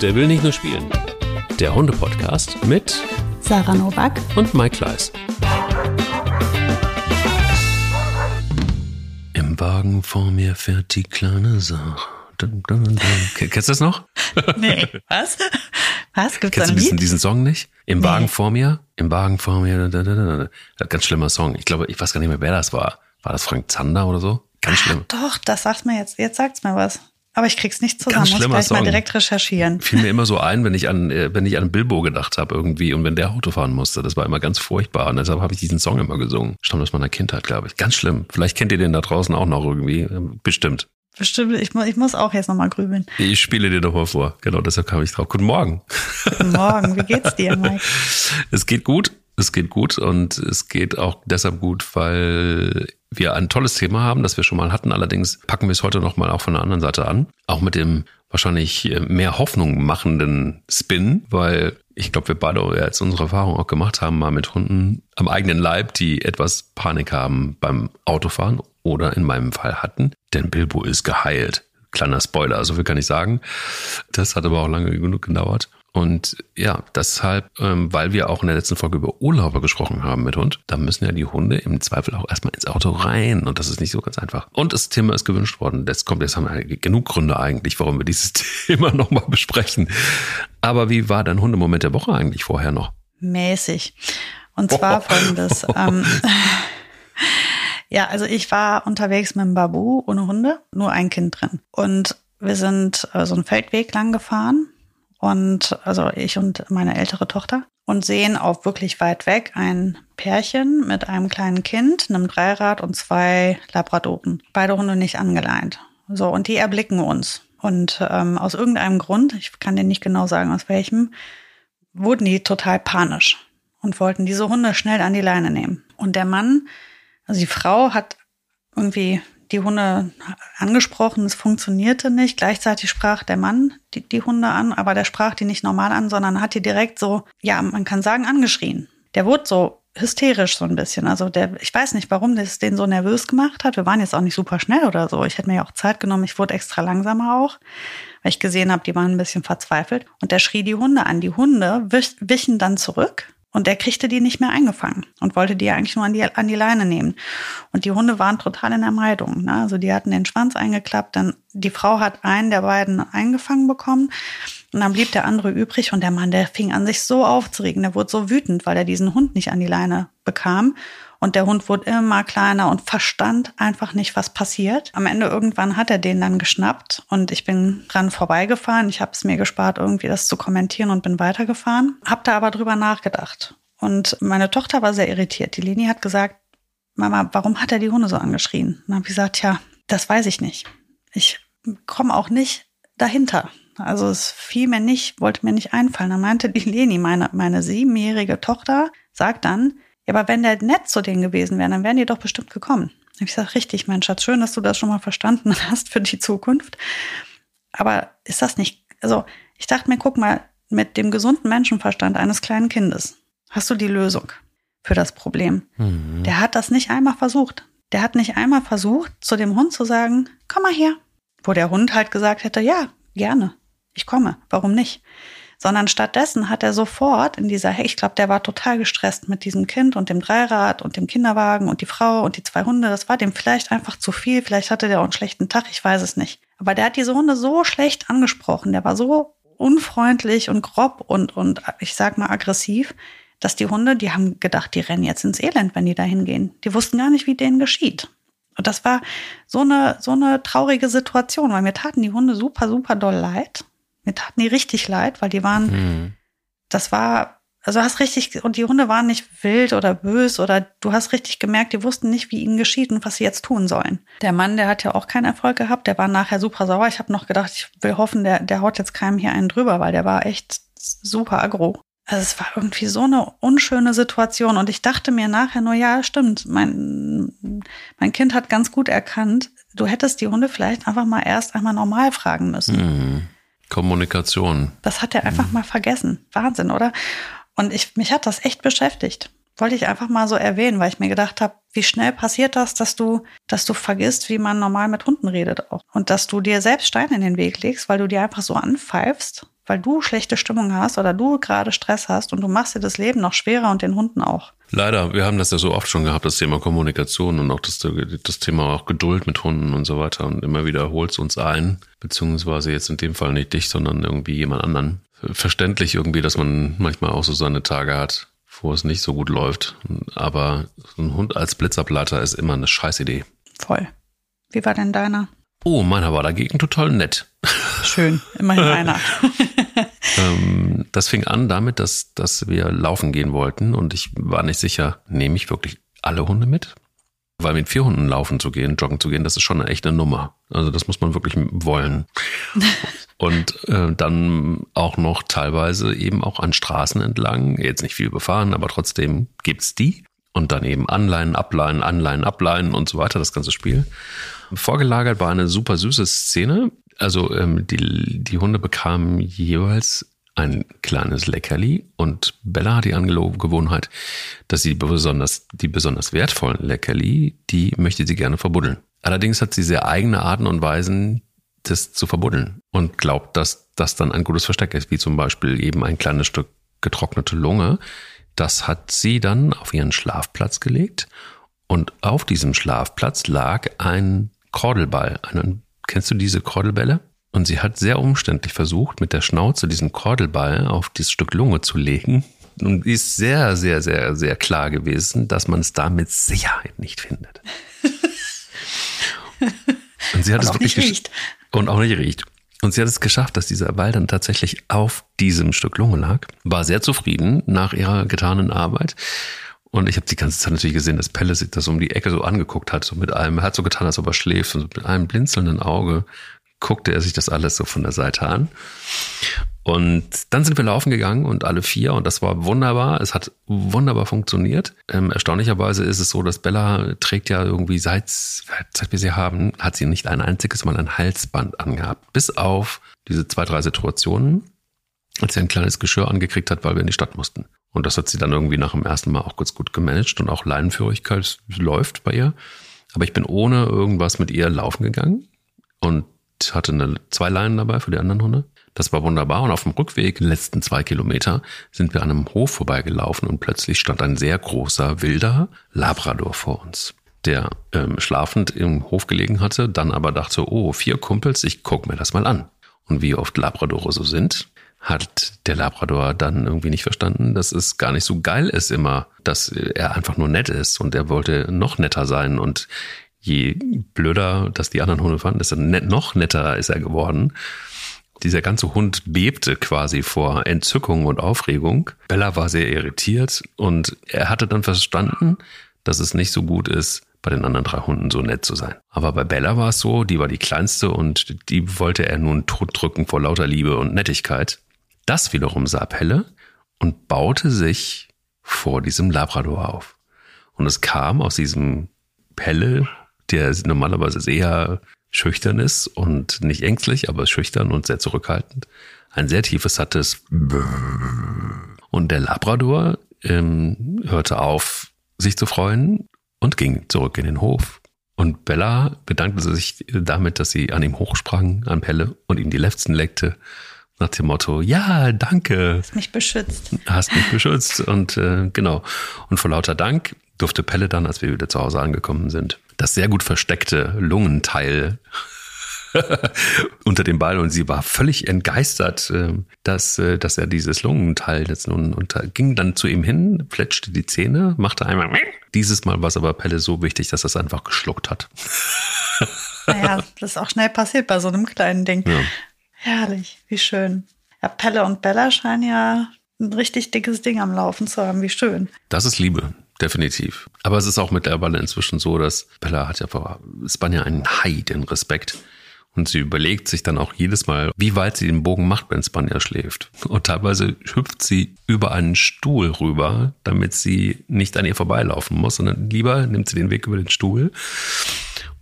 Der will nicht nur spielen. Der Hunde-Podcast mit Sarah Novak und Mike Kleiss. Im Wagen vor mir fährt die kleine Sache. Dun, dun, dun. Kennst du das noch? Nee, was? Was? Gibt's da Kennst ein du diesen, diesen Song nicht? Im Nee. Wagen vor mir? Im Wagen vor mir. Da, da, da, da. Ganz schlimmer Song. Ich glaube, ich weiß gar nicht mehr, wer das war. War das Frank Zander oder so? Ganz schlimm. Doch, das sagt mir jetzt. Jetzt sagt's mir was. Aber ich krieg's nicht zusammen. Ganz Muss ich gleich mal Song. direkt recherchieren. Fiel mir immer so ein, wenn ich an, äh, wenn ich an Bilbo gedacht habe irgendwie und wenn der Auto fahren musste. Das war immer ganz furchtbar und deshalb habe ich diesen Song immer gesungen. Stammt aus meiner Kindheit, glaube ich. Ganz schlimm. Vielleicht kennt ihr den da draußen auch noch irgendwie. Ähm, Bestimmt. Bestimmt, ich, mu- ich muss auch jetzt nochmal grübeln. Ich spiele dir doch mal vor. Genau, deshalb kam ich drauf. Guten Morgen. Guten Morgen, wie geht's dir, Mike? Es geht gut. Es geht gut und es geht auch deshalb gut, weil wir ein tolles Thema haben, das wir schon mal hatten. Allerdings packen wir es heute noch mal auch von der anderen Seite an. Auch mit dem wahrscheinlich äh, mehr Hoffnung machenden Spin, weil ich glaube, wir beide jetzt unsere Erfahrung auch gemacht haben, mal mit Hunden am eigenen Leib, die etwas Panik haben beim Autofahren oder in meinem Fall hatten. Denn Bilbo ist geheilt. Kleiner Spoiler, so viel kann ich sagen. Das hat aber auch lange genug gedauert. Und ja, deshalb, ähm, weil wir auch in der letzten Folge über Urlauber gesprochen haben mit Hund, da müssen ja die Hunde im Zweifel auch erstmal ins Auto rein. Und das ist nicht so ganz einfach. Und das Thema ist gewünscht worden. Das kommt, jetzt haben wir genug Gründe eigentlich, warum wir dieses Thema nochmal besprechen. Aber wie war dein Hundemoment der Woche eigentlich vorher noch? Mäßig. Und zwar folgendes. Ähm, ja, also ich war unterwegs mit dem Babu ohne Hunde, nur ein Kind drin. Und wir sind äh, so einen Feldweg lang gefahren. Und also ich und meine ältere Tochter und sehen auf wirklich weit weg ein Pärchen mit einem kleinen Kind, einem Dreirad und zwei Labradoren. Beide Hunde nicht angeleint. So, und die erblicken uns. Und ähm, aus irgendeinem Grund, ich kann dir nicht genau sagen, aus welchem, wurden die total panisch und wollten diese Hunde schnell an die Leine nehmen. Und der Mann, also die Frau hat irgendwie die Hunde angesprochen, es funktionierte nicht. Gleichzeitig sprach der Mann die, die Hunde an, aber der sprach die nicht normal an, sondern hat die direkt so, ja, man kann sagen, angeschrien. Der wurde so hysterisch so ein bisschen. Also der, ich weiß nicht, warum das den so nervös gemacht hat. Wir waren jetzt auch nicht super schnell oder so. Ich hätte mir ja auch Zeit genommen. Ich wurde extra langsamer auch, weil ich gesehen habe, die waren ein bisschen verzweifelt. Und der schrie die Hunde an. Die Hunde wich, wichen dann zurück. Und der kriegte die nicht mehr eingefangen und wollte die eigentlich nur an die, an die Leine nehmen. Und die Hunde waren total in der Meidung. Ne? Also die hatten den Schwanz eingeklappt, dann die Frau hat einen der beiden eingefangen bekommen und dann blieb der andere übrig und der Mann, der fing an sich so aufzuregen, der wurde so wütend, weil er diesen Hund nicht an die Leine bekam. Und der Hund wurde immer kleiner und verstand einfach nicht, was passiert. Am Ende irgendwann hat er den dann geschnappt und ich bin dran vorbeigefahren. Ich habe es mir gespart, irgendwie das zu kommentieren und bin weitergefahren. Hab da aber drüber nachgedacht. Und meine Tochter war sehr irritiert. Die Leni hat gesagt, Mama, warum hat er die Hunde so angeschrien? Dann habe ich gesagt, ja, das weiß ich nicht. Ich komme auch nicht dahinter. Also es fiel mir nicht, wollte mir nicht einfallen. Da meinte die Leni, meine, meine siebenjährige Tochter, sagt dann, ja, aber wenn der nett zu denen gewesen wäre, dann wären die doch bestimmt gekommen. Hab ich gesagt, richtig, mein Schatz, schön, dass du das schon mal verstanden hast für die Zukunft. Aber ist das nicht, also ich dachte mir, guck mal, mit dem gesunden Menschenverstand eines kleinen Kindes hast du die Lösung für das Problem. Mhm. Der hat das nicht einmal versucht. Der hat nicht einmal versucht, zu dem Hund zu sagen, komm mal her. Wo der Hund halt gesagt hätte, ja, gerne, ich komme, warum nicht? Sondern stattdessen hat er sofort in dieser, ich glaube, der war total gestresst mit diesem Kind und dem Dreirad und dem Kinderwagen und die Frau und die zwei Hunde. Das war dem vielleicht einfach zu viel. Vielleicht hatte der auch einen schlechten Tag, ich weiß es nicht. Aber der hat diese Hunde so schlecht angesprochen. Der war so unfreundlich und grob und, und ich sag mal aggressiv, dass die Hunde, die haben gedacht, die rennen jetzt ins Elend, wenn die da hingehen. Die wussten gar nicht, wie denen geschieht. Und das war so eine, so eine traurige Situation, weil mir taten die Hunde super, super doll leid. Mir taten die richtig leid, weil die waren, Mhm. das war, also du hast richtig, und die Hunde waren nicht wild oder bös oder du hast richtig gemerkt, die wussten nicht, wie ihnen geschieht und was sie jetzt tun sollen. Der Mann, der hat ja auch keinen Erfolg gehabt, der war nachher super sauer. Ich habe noch gedacht, ich will hoffen, der, der haut jetzt keinem hier einen drüber, weil der war echt super aggro. Also es war irgendwie so eine unschöne Situation und ich dachte mir nachher nur, ja, stimmt, mein, mein Kind hat ganz gut erkannt, du hättest die Hunde vielleicht einfach mal erst einmal normal fragen müssen. Mhm. Kommunikation. Das hat er einfach mal vergessen. Wahnsinn, oder? Und ich, mich hat das echt beschäftigt. Wollte ich einfach mal so erwähnen, weil ich mir gedacht habe, wie schnell passiert das, dass du, dass du vergisst, wie man normal mit Hunden redet auch. Und dass du dir selbst Steine in den Weg legst, weil du dir einfach so anpfeifst, weil du schlechte Stimmung hast oder du gerade Stress hast und du machst dir das Leben noch schwerer und den Hunden auch. Leider, wir haben das ja so oft schon gehabt, das Thema Kommunikation und auch das, das Thema auch Geduld mit Hunden und so weiter. Und immer wieder holt es uns ein, beziehungsweise jetzt in dem Fall nicht dich, sondern irgendwie jemand anderen. Verständlich irgendwie, dass man manchmal auch so seine Tage hat, wo es nicht so gut läuft. Aber so ein Hund als Blitzableiter ist immer eine Scheißidee. Voll. Wie war denn deiner? Oh, meiner war dagegen total nett. Schön, immerhin einer. Ähm, das fing an damit, dass, dass wir laufen gehen wollten und ich war nicht sicher, nehme ich wirklich alle Hunde mit? Weil mit vier Hunden laufen zu gehen, joggen zu gehen, das ist schon eine echte Nummer. Also das muss man wirklich wollen. und äh, dann auch noch teilweise eben auch an Straßen entlang, jetzt nicht viel befahren, aber trotzdem gibt's die. Und dann eben Anleihen, Ableihen, Anleihen, Ableihen und so weiter, das ganze Spiel. Vorgelagert war eine super süße Szene. Also ähm, die, die Hunde bekamen jeweils ein kleines Leckerli und Bella hat die Angewohnheit, dass sie besonders, die besonders wertvollen Leckerli, die möchte sie gerne verbuddeln. Allerdings hat sie sehr eigene Arten und Weisen, das zu verbuddeln und glaubt, dass das dann ein gutes Versteck ist, wie zum Beispiel eben ein kleines Stück getrocknete Lunge. Das hat sie dann auf ihren Schlafplatz gelegt und auf diesem Schlafplatz lag ein Kordelball. Einen, kennst du diese Kordelbälle? Und sie hat sehr umständlich versucht, mit der Schnauze diesen Kordelball auf dieses Stück Lunge zu legen. Und ist sehr, sehr, sehr, sehr klar gewesen, dass man es da mit Sicherheit nicht findet. Und sie hat und es wirklich riecht. Und auch nicht riecht. Und sie hat es geschafft, dass dieser Ball dann tatsächlich auf diesem Stück Lunge lag. War sehr zufrieden nach ihrer getanen Arbeit und ich habe die ganze Zeit natürlich gesehen, dass Pelle sich das um die Ecke so angeguckt hat, so mit einem, er hat so getan, als ob er schläft, und mit einem blinzelnden Auge guckte er sich das alles so von der Seite an. Und dann sind wir laufen gegangen und alle vier und das war wunderbar. Es hat wunderbar funktioniert. Ähm, erstaunlicherweise ist es so, dass Bella trägt ja irgendwie seit, seit wir sie haben, hat sie nicht ein einziges Mal ein Halsband angehabt. Bis auf diese zwei, drei Situationen, als sie ein kleines Geschirr angekriegt hat, weil wir in die Stadt mussten. Und das hat sie dann irgendwie nach dem ersten Mal auch kurz gut gemanagt und auch Leinenführigkeit läuft bei ihr. Aber ich bin ohne irgendwas mit ihr laufen gegangen und hatte eine, zwei Leinen dabei für die anderen Hunde. Das war wunderbar. Und auf dem Rückweg, die letzten zwei Kilometer, sind wir an einem Hof vorbeigelaufen und plötzlich stand ein sehr großer, wilder Labrador vor uns, der ähm, schlafend im Hof gelegen hatte, dann aber dachte, oh, vier Kumpels, ich guck mir das mal an. Und wie oft Labradore so sind, hat der Labrador dann irgendwie nicht verstanden, dass es gar nicht so geil ist immer, dass er einfach nur nett ist und er wollte noch netter sein und je blöder, dass die anderen Hunde fanden, desto net, noch netterer ist er geworden. Dieser ganze Hund bebte quasi vor Entzückung und Aufregung. Bella war sehr irritiert und er hatte dann verstanden, dass es nicht so gut ist, bei den anderen drei Hunden so nett zu sein. Aber bei Bella war es so, die war die kleinste und die wollte er nun totdrücken vor lauter Liebe und Nettigkeit. Das wiederum sah Pelle und baute sich vor diesem Labrador auf. Und es kam aus diesem Pelle, der normalerweise sehr schüchtern ist und nicht ängstlich, aber schüchtern und sehr zurückhaltend, ein sehr tiefes, sattes und der Labrador ähm, hörte auf, sich zu freuen und ging zurück in den Hof. Und Bella bedankte sich damit, dass sie an ihm hochsprang, an Pelle und ihm die Lefzen leckte nach dem Motto, ja, danke. Hast mich beschützt. Hast mich beschützt. Und äh, genau. Und vor lauter Dank durfte Pelle dann, als wir wieder zu Hause angekommen sind, das sehr gut versteckte Lungenteil unter dem Ball und sie war völlig entgeistert, äh, dass, äh, dass er dieses Lungenteil jetzt nun und ging dann zu ihm hin, fletschte die Zähne, machte einmal dieses Mal war es aber Pelle so wichtig, dass er es einfach geschluckt hat. Naja, das ist auch schnell passiert bei so einem kleinen Ding. Ja. Herrlich, wie schön. Ja, Pelle und Bella scheinen ja ein richtig dickes Ding am Laufen zu haben. Wie schön. Das ist Liebe, definitiv. Aber es ist auch mittlerweile inzwischen so, dass Bella hat ja vor Spanja einen Hai, Respekt. Und sie überlegt sich dann auch jedes Mal, wie weit sie den Bogen macht, wenn Spanja schläft. Und teilweise hüpft sie über einen Stuhl rüber, damit sie nicht an ihr vorbeilaufen muss, sondern lieber nimmt sie den Weg über den Stuhl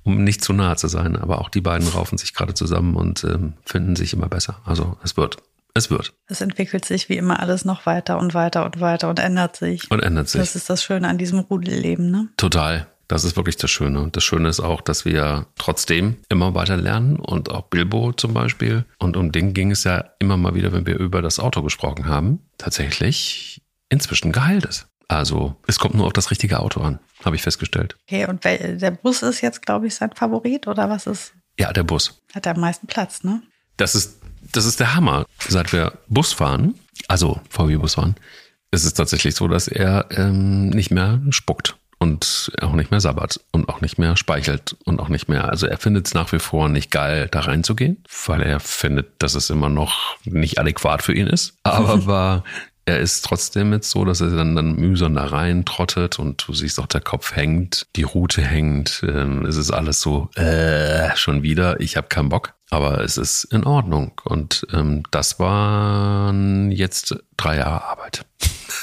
um nicht zu nahe zu sein. Aber auch die beiden raufen sich gerade zusammen und ähm, finden sich immer besser. Also es wird. Es wird. Es entwickelt sich wie immer alles noch weiter und weiter und weiter und ändert sich. Und ändert sich. Das ist das Schöne an diesem Rudelleben, ne? Total. Das ist wirklich das Schöne. Und das Schöne ist auch, dass wir trotzdem immer weiter lernen und auch Bilbo zum Beispiel. Und um den ging es ja immer mal wieder, wenn wir über das Auto gesprochen haben, tatsächlich inzwischen geheilt ist. Also es kommt nur auf das richtige Auto an, habe ich festgestellt. Okay, und der Bus ist jetzt, glaube ich, sein Favorit oder was ist? Ja, der Bus. Hat am meisten Platz, ne? Das ist, das ist der Hammer. Seit wir Bus fahren, also VW-Bus fahren, ist es tatsächlich so, dass er ähm, nicht mehr spuckt und auch nicht mehr sabbert und auch nicht mehr speichelt und auch nicht mehr. Also er findet es nach wie vor nicht geil, da reinzugehen, weil er findet, dass es immer noch nicht adäquat für ihn ist. Aber war er ist trotzdem jetzt so, dass er dann, dann mühsam da rein trottet und du siehst auch, der Kopf hängt, die Rute hängt, ähm, es ist alles so, äh, schon wieder, ich habe keinen Bock. Aber es ist in Ordnung. Und ähm, das waren jetzt drei Jahre Arbeit.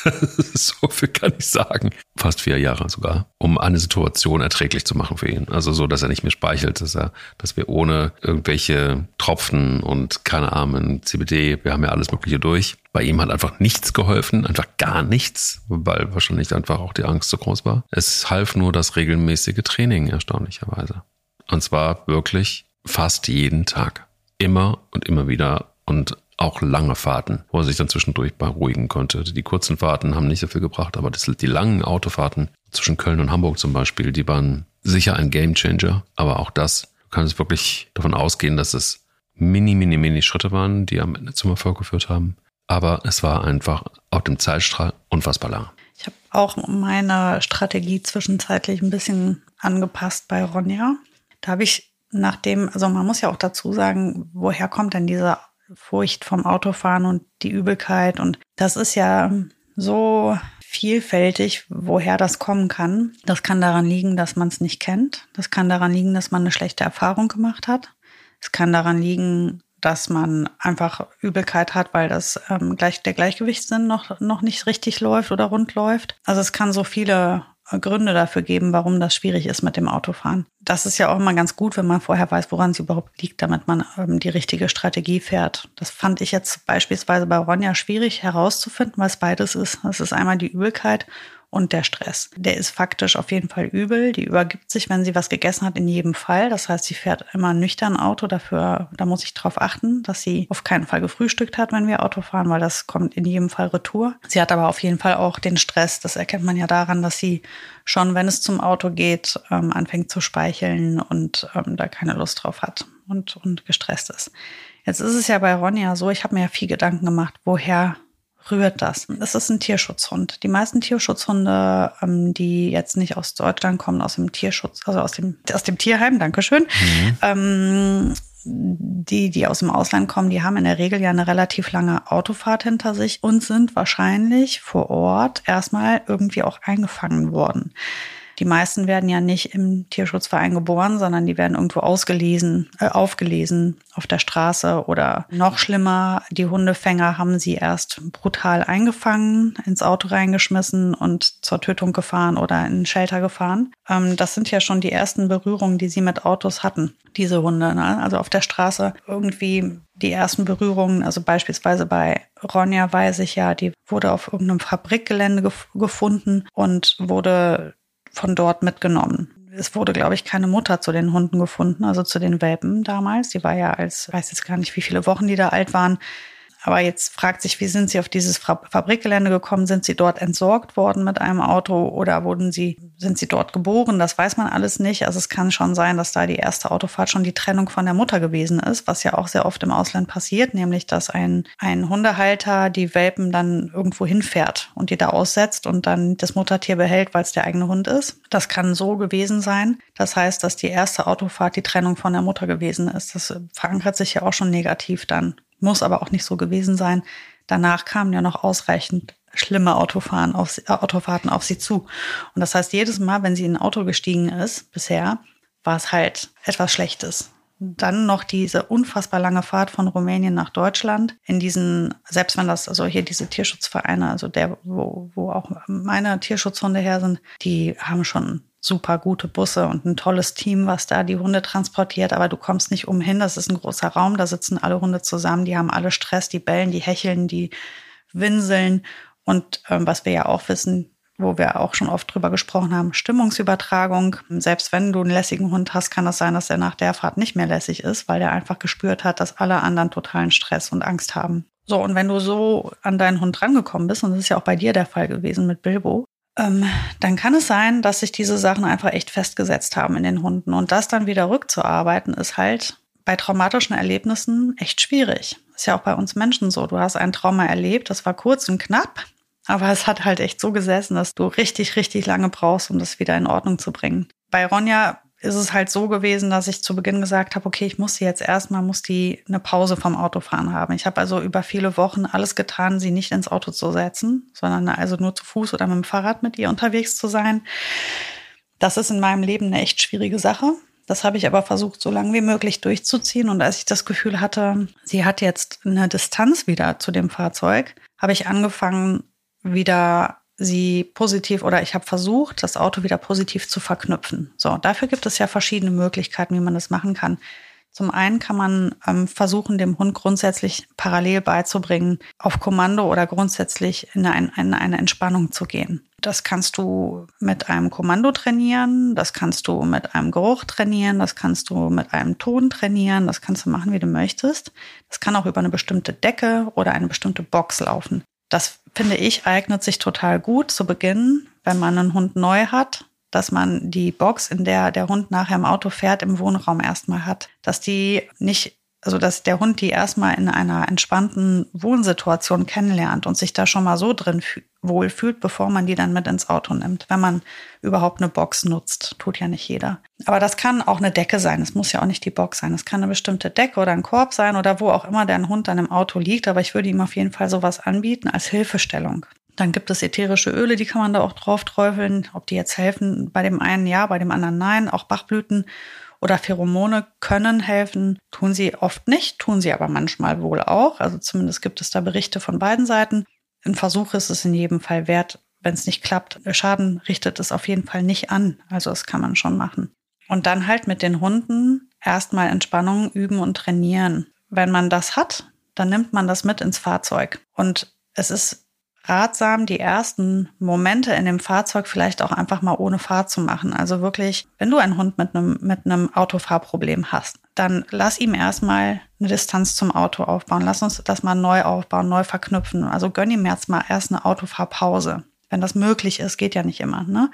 so viel kann ich sagen. Fast vier Jahre sogar, um eine Situation erträglich zu machen für ihn. Also so, dass er nicht mehr speichelt, dass er, dass wir ohne irgendwelche Tropfen und keine Ahnung, CBD, wir haben ja alles Mögliche durch. Bei ihm hat einfach nichts geholfen, einfach gar nichts, weil wahrscheinlich einfach auch die Angst so groß war. Es half nur das regelmäßige Training, erstaunlicherweise. Und zwar wirklich fast jeden Tag. Immer und immer wieder und auch lange Fahrten, wo er sich dann zwischendurch beruhigen konnte. Die kurzen Fahrten haben nicht so viel gebracht, aber das, die langen Autofahrten zwischen Köln und Hamburg zum Beispiel, die waren sicher ein Gamechanger. Aber auch das, du kannst wirklich davon ausgehen, dass es mini, mini, mini Schritte waren, die am Ende zum Erfolg geführt haben. Aber es war einfach auf dem Zeitstrahl unfassbar lang. Ich habe auch meine Strategie zwischenzeitlich ein bisschen angepasst bei Ronja. Da habe ich nachdem, also man muss ja auch dazu sagen, woher kommt denn diese Furcht vom Autofahren und die Übelkeit? Und das ist ja so vielfältig, woher das kommen kann. Das kann daran liegen, dass man es nicht kennt. Das kann daran liegen, dass man eine schlechte Erfahrung gemacht hat. Es kann daran liegen, dass man einfach Übelkeit hat, weil das ähm, gleich der Gleichgewichtssinn noch noch nicht richtig läuft oder rund läuft. Also es kann so viele Gründe dafür geben, warum das schwierig ist mit dem Autofahren. Das ist ja auch immer ganz gut, wenn man vorher weiß, woran es überhaupt liegt, damit man ähm, die richtige Strategie fährt. Das fand ich jetzt beispielsweise bei Ronja schwierig herauszufinden, was beides ist. Das ist einmal die Übelkeit und der Stress. Der ist faktisch auf jeden Fall übel. Die übergibt sich, wenn sie was gegessen hat, in jedem Fall. Das heißt, sie fährt immer nüchtern Auto. Dafür, da muss ich darauf achten, dass sie auf keinen Fall gefrühstückt hat, wenn wir Auto fahren, weil das kommt in jedem Fall retour. Sie hat aber auf jeden Fall auch den Stress. Das erkennt man ja daran, dass sie schon, wenn es zum Auto geht, ähm, anfängt zu speicheln und ähm, da keine Lust drauf hat und, und gestresst ist. Jetzt ist es ja bei Ronja so, ich habe mir ja viel Gedanken gemacht, woher rührt das? Es ist ein Tierschutzhund. Die meisten Tierschutzhunde, ähm, die jetzt nicht aus Deutschland kommen, aus dem Tierschutz, also aus dem, aus dem Tierheim, Dankeschön, mhm. ähm, die, die aus dem Ausland kommen, die haben in der Regel ja eine relativ lange Autofahrt hinter sich und sind wahrscheinlich vor Ort erstmal irgendwie auch eingefangen worden. Die meisten werden ja nicht im Tierschutzverein geboren, sondern die werden irgendwo ausgelesen, äh, aufgelesen auf der Straße oder noch schlimmer, die Hundefänger haben sie erst brutal eingefangen, ins Auto reingeschmissen und zur Tötung gefahren oder in ein Shelter gefahren. Ähm, das sind ja schon die ersten Berührungen, die sie mit Autos hatten, diese Hunde. Ne? Also auf der Straße irgendwie die ersten Berührungen, also beispielsweise bei Ronja weiß ich ja, die wurde auf irgendeinem Fabrikgelände gef gefunden und wurde von dort mitgenommen. Es wurde, glaube ich, keine Mutter zu den Hunden gefunden, also zu den Welpen damals. Die war ja als, weiß jetzt gar nicht, wie viele Wochen die da alt waren, aber jetzt fragt sich, wie sind Sie auf dieses Fabrikgelände gekommen? Sind Sie dort entsorgt worden mit einem Auto oder wurden Sie, sind Sie dort geboren? Das weiß man alles nicht. Also es kann schon sein, dass da die erste Autofahrt schon die Trennung von der Mutter gewesen ist, was ja auch sehr oft im Ausland passiert, nämlich dass ein, ein Hundehalter die Welpen dann irgendwo hinfährt und die da aussetzt und dann das Muttertier behält, weil es der eigene Hund ist. Das kann so gewesen sein. Das heißt, dass die erste Autofahrt die Trennung von der Mutter gewesen ist. Das verankert sich ja auch schon negativ dann muss aber auch nicht so gewesen sein. Danach kamen ja noch ausreichend schlimme Autofahren auf, äh, Autofahrten auf sie zu. Und das heißt, jedes Mal, wenn sie in ein Auto gestiegen ist, bisher, war es halt etwas Schlechtes. Dann noch diese unfassbar lange Fahrt von Rumänien nach Deutschland in diesen, selbst wenn das, also hier diese Tierschutzvereine, also der, wo, wo auch meine Tierschutzhunde her sind, die haben schon super gute Busse und ein tolles Team, was da die Hunde transportiert, aber du kommst nicht umhin. Das ist ein großer Raum, da sitzen alle Hunde zusammen, die haben alle Stress, die bellen, die hecheln, die winseln. Und ähm, was wir ja auch wissen, wo wir auch schon oft drüber gesprochen haben, Stimmungsübertragung. Selbst wenn du einen lässigen Hund hast, kann das sein, dass er nach der Fahrt nicht mehr lässig ist, weil er einfach gespürt hat, dass alle anderen totalen Stress und Angst haben. So, und wenn du so an deinen Hund rangekommen bist, und das ist ja auch bei dir der Fall gewesen mit Bilbo, ähm, dann kann es sein, dass sich diese Sachen einfach echt festgesetzt haben in den Hunden. Und das dann wieder rückzuarbeiten, ist halt bei traumatischen Erlebnissen echt schwierig. Ist ja auch bei uns Menschen so. Du hast ein Trauma erlebt, das war kurz und knapp, aber es hat halt echt so gesessen, dass du richtig, richtig lange brauchst, um das wieder in Ordnung zu bringen. Bei Ronja ist es halt so gewesen, dass ich zu Beginn gesagt habe, okay, ich muss sie jetzt erstmal, muss die eine Pause vom Autofahren haben. Ich habe also über viele Wochen alles getan, sie nicht ins Auto zu setzen, sondern also nur zu Fuß oder mit dem Fahrrad mit ihr unterwegs zu sein. Das ist in meinem Leben eine echt schwierige Sache. Das habe ich aber versucht, so lange wie möglich durchzuziehen. Und als ich das Gefühl hatte, sie hat jetzt eine Distanz wieder zu dem Fahrzeug, habe ich angefangen, wieder sie positiv oder ich habe versucht, das Auto wieder positiv zu verknüpfen. So, dafür gibt es ja verschiedene Möglichkeiten, wie man das machen kann. Zum einen kann man ähm, versuchen, dem Hund grundsätzlich parallel beizubringen, auf Kommando oder grundsätzlich in, ein, in eine Entspannung zu gehen. Das kannst du mit einem Kommando trainieren, das kannst du mit einem Geruch trainieren, das kannst du mit einem Ton trainieren, das kannst du machen, wie du möchtest. Das kann auch über eine bestimmte Decke oder eine bestimmte Box laufen. Das finde ich eignet sich total gut zu Beginn, wenn man einen Hund neu hat, dass man die Box, in der der Hund nachher im Auto fährt, im Wohnraum erstmal hat, dass die nicht also dass der Hund die erstmal in einer entspannten Wohnsituation kennenlernt und sich da schon mal so drin wohlfühlt, bevor man die dann mit ins Auto nimmt, wenn man überhaupt eine Box nutzt. Tut ja nicht jeder. Aber das kann auch eine Decke sein. Es muss ja auch nicht die Box sein. Es kann eine bestimmte Decke oder ein Korb sein oder wo auch immer der Hund dann im Auto liegt. Aber ich würde ihm auf jeden Fall sowas anbieten als Hilfestellung. Dann gibt es ätherische Öle, die kann man da auch drauf träufeln. Ob die jetzt helfen, bei dem einen ja, bei dem anderen nein. Auch Bachblüten oder Pheromone können helfen, tun sie oft nicht, tun sie aber manchmal wohl auch. Also zumindest gibt es da Berichte von beiden Seiten. Ein Versuch ist es in jedem Fall wert. Wenn es nicht klappt, Schaden richtet es auf jeden Fall nicht an. Also das kann man schon machen. Und dann halt mit den Hunden erstmal Entspannung üben und trainieren. Wenn man das hat, dann nimmt man das mit ins Fahrzeug. Und es ist ratsam, die ersten Momente in dem Fahrzeug vielleicht auch einfach mal ohne Fahrt zu machen. Also wirklich, wenn du einen Hund mit einem, mit einem Autofahrproblem hast, dann lass ihm erstmal eine Distanz zum Auto aufbauen. Lass uns das mal neu aufbauen, neu verknüpfen. Also gönn ihm jetzt mal erst eine Autofahrpause. Wenn das möglich ist, geht ja nicht immer, ne?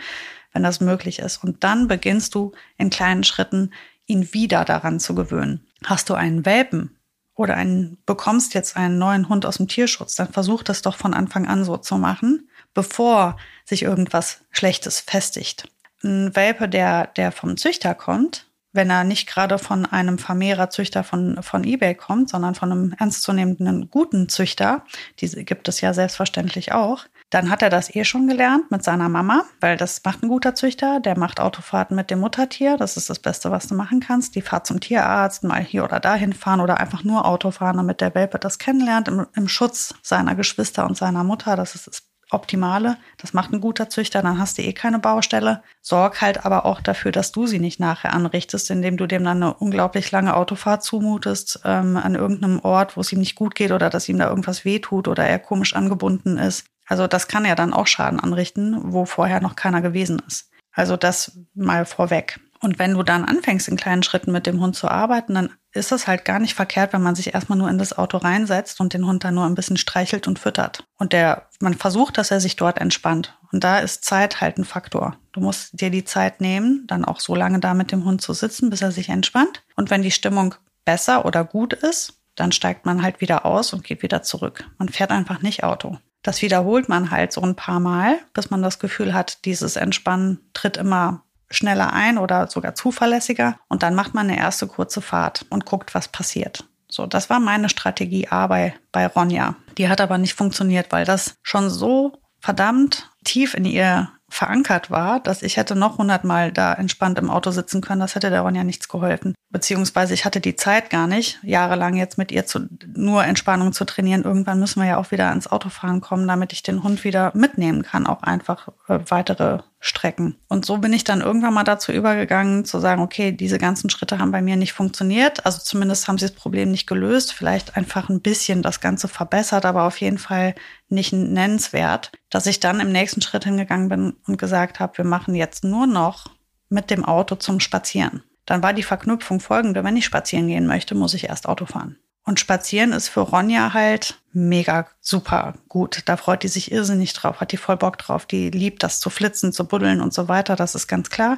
Wenn das möglich ist. Und dann beginnst du in kleinen Schritten, ihn wieder daran zu gewöhnen. Hast du einen Welpen, oder einen, bekommst jetzt einen neuen Hund aus dem Tierschutz, dann versuch das doch von Anfang an so zu machen, bevor sich irgendwas Schlechtes festigt. Ein Welpe, der, der vom Züchter kommt, wenn er nicht gerade von einem Vermehrerzüchter von, von eBay kommt, sondern von einem ernstzunehmenden guten Züchter, diese gibt es ja selbstverständlich auch, dann hat er das eh schon gelernt mit seiner Mama, weil das macht ein guter Züchter. Der macht Autofahrten mit dem Muttertier. Das ist das Beste, was du machen kannst. Die Fahrt zum Tierarzt, mal hier oder dahin fahren oder einfach nur Auto fahren, damit der Welpe das kennenlernt im, im Schutz seiner Geschwister und seiner Mutter. Das ist das Optimale. Das macht ein guter Züchter, dann hast du eh keine Baustelle. Sorg halt aber auch dafür, dass du sie nicht nachher anrichtest, indem du dem dann eine unglaublich lange Autofahrt zumutest ähm, an irgendeinem Ort, wo es ihm nicht gut geht oder dass ihm da irgendwas wehtut oder er komisch angebunden ist. Also das kann ja dann auch Schaden anrichten, wo vorher noch keiner gewesen ist. Also das mal vorweg. Und wenn du dann anfängst, in kleinen Schritten mit dem Hund zu arbeiten, dann ist es halt gar nicht verkehrt, wenn man sich erstmal nur in das Auto reinsetzt und den Hund dann nur ein bisschen streichelt und füttert. Und der, man versucht, dass er sich dort entspannt. Und da ist Zeit halt ein Faktor. Du musst dir die Zeit nehmen, dann auch so lange da mit dem Hund zu sitzen, bis er sich entspannt. Und wenn die Stimmung besser oder gut ist, dann steigt man halt wieder aus und geht wieder zurück. Man fährt einfach nicht Auto. Das wiederholt man halt so ein paar Mal, bis man das Gefühl hat, dieses Entspannen tritt immer schneller ein oder sogar zuverlässiger. Und dann macht man eine erste kurze Fahrt und guckt, was passiert. So, das war meine Strategie A bei, bei Ronja. Die hat aber nicht funktioniert, weil das schon so verdammt tief in ihr verankert war, dass ich hätte noch hundertmal da entspannt im Auto sitzen können. Das hätte der Ronja nichts geholfen. beziehungsweise ich hatte die Zeit gar nicht, jahrelang jetzt mit ihr zu, nur Entspannung zu trainieren. Irgendwann müssen wir ja auch wieder ans Autofahren kommen, damit ich den Hund wieder mitnehmen kann, auch einfach äh, weitere Strecken. Und so bin ich dann irgendwann mal dazu übergegangen, zu sagen, okay, diese ganzen Schritte haben bei mir nicht funktioniert. Also zumindest haben sie das Problem nicht gelöst, vielleicht einfach ein bisschen das Ganze verbessert, aber auf jeden Fall nicht nennenswert, dass ich dann im nächsten Schritt hingegangen bin und gesagt habe, wir machen jetzt nur noch mit dem Auto zum Spazieren dann war die Verknüpfung folgende. Wenn ich spazieren gehen möchte, muss ich erst Auto fahren. Und spazieren ist für Ronja halt mega super gut. Da freut die sich irrsinnig drauf, hat die voll Bock drauf. Die liebt das zu flitzen, zu buddeln und so weiter. Das ist ganz klar.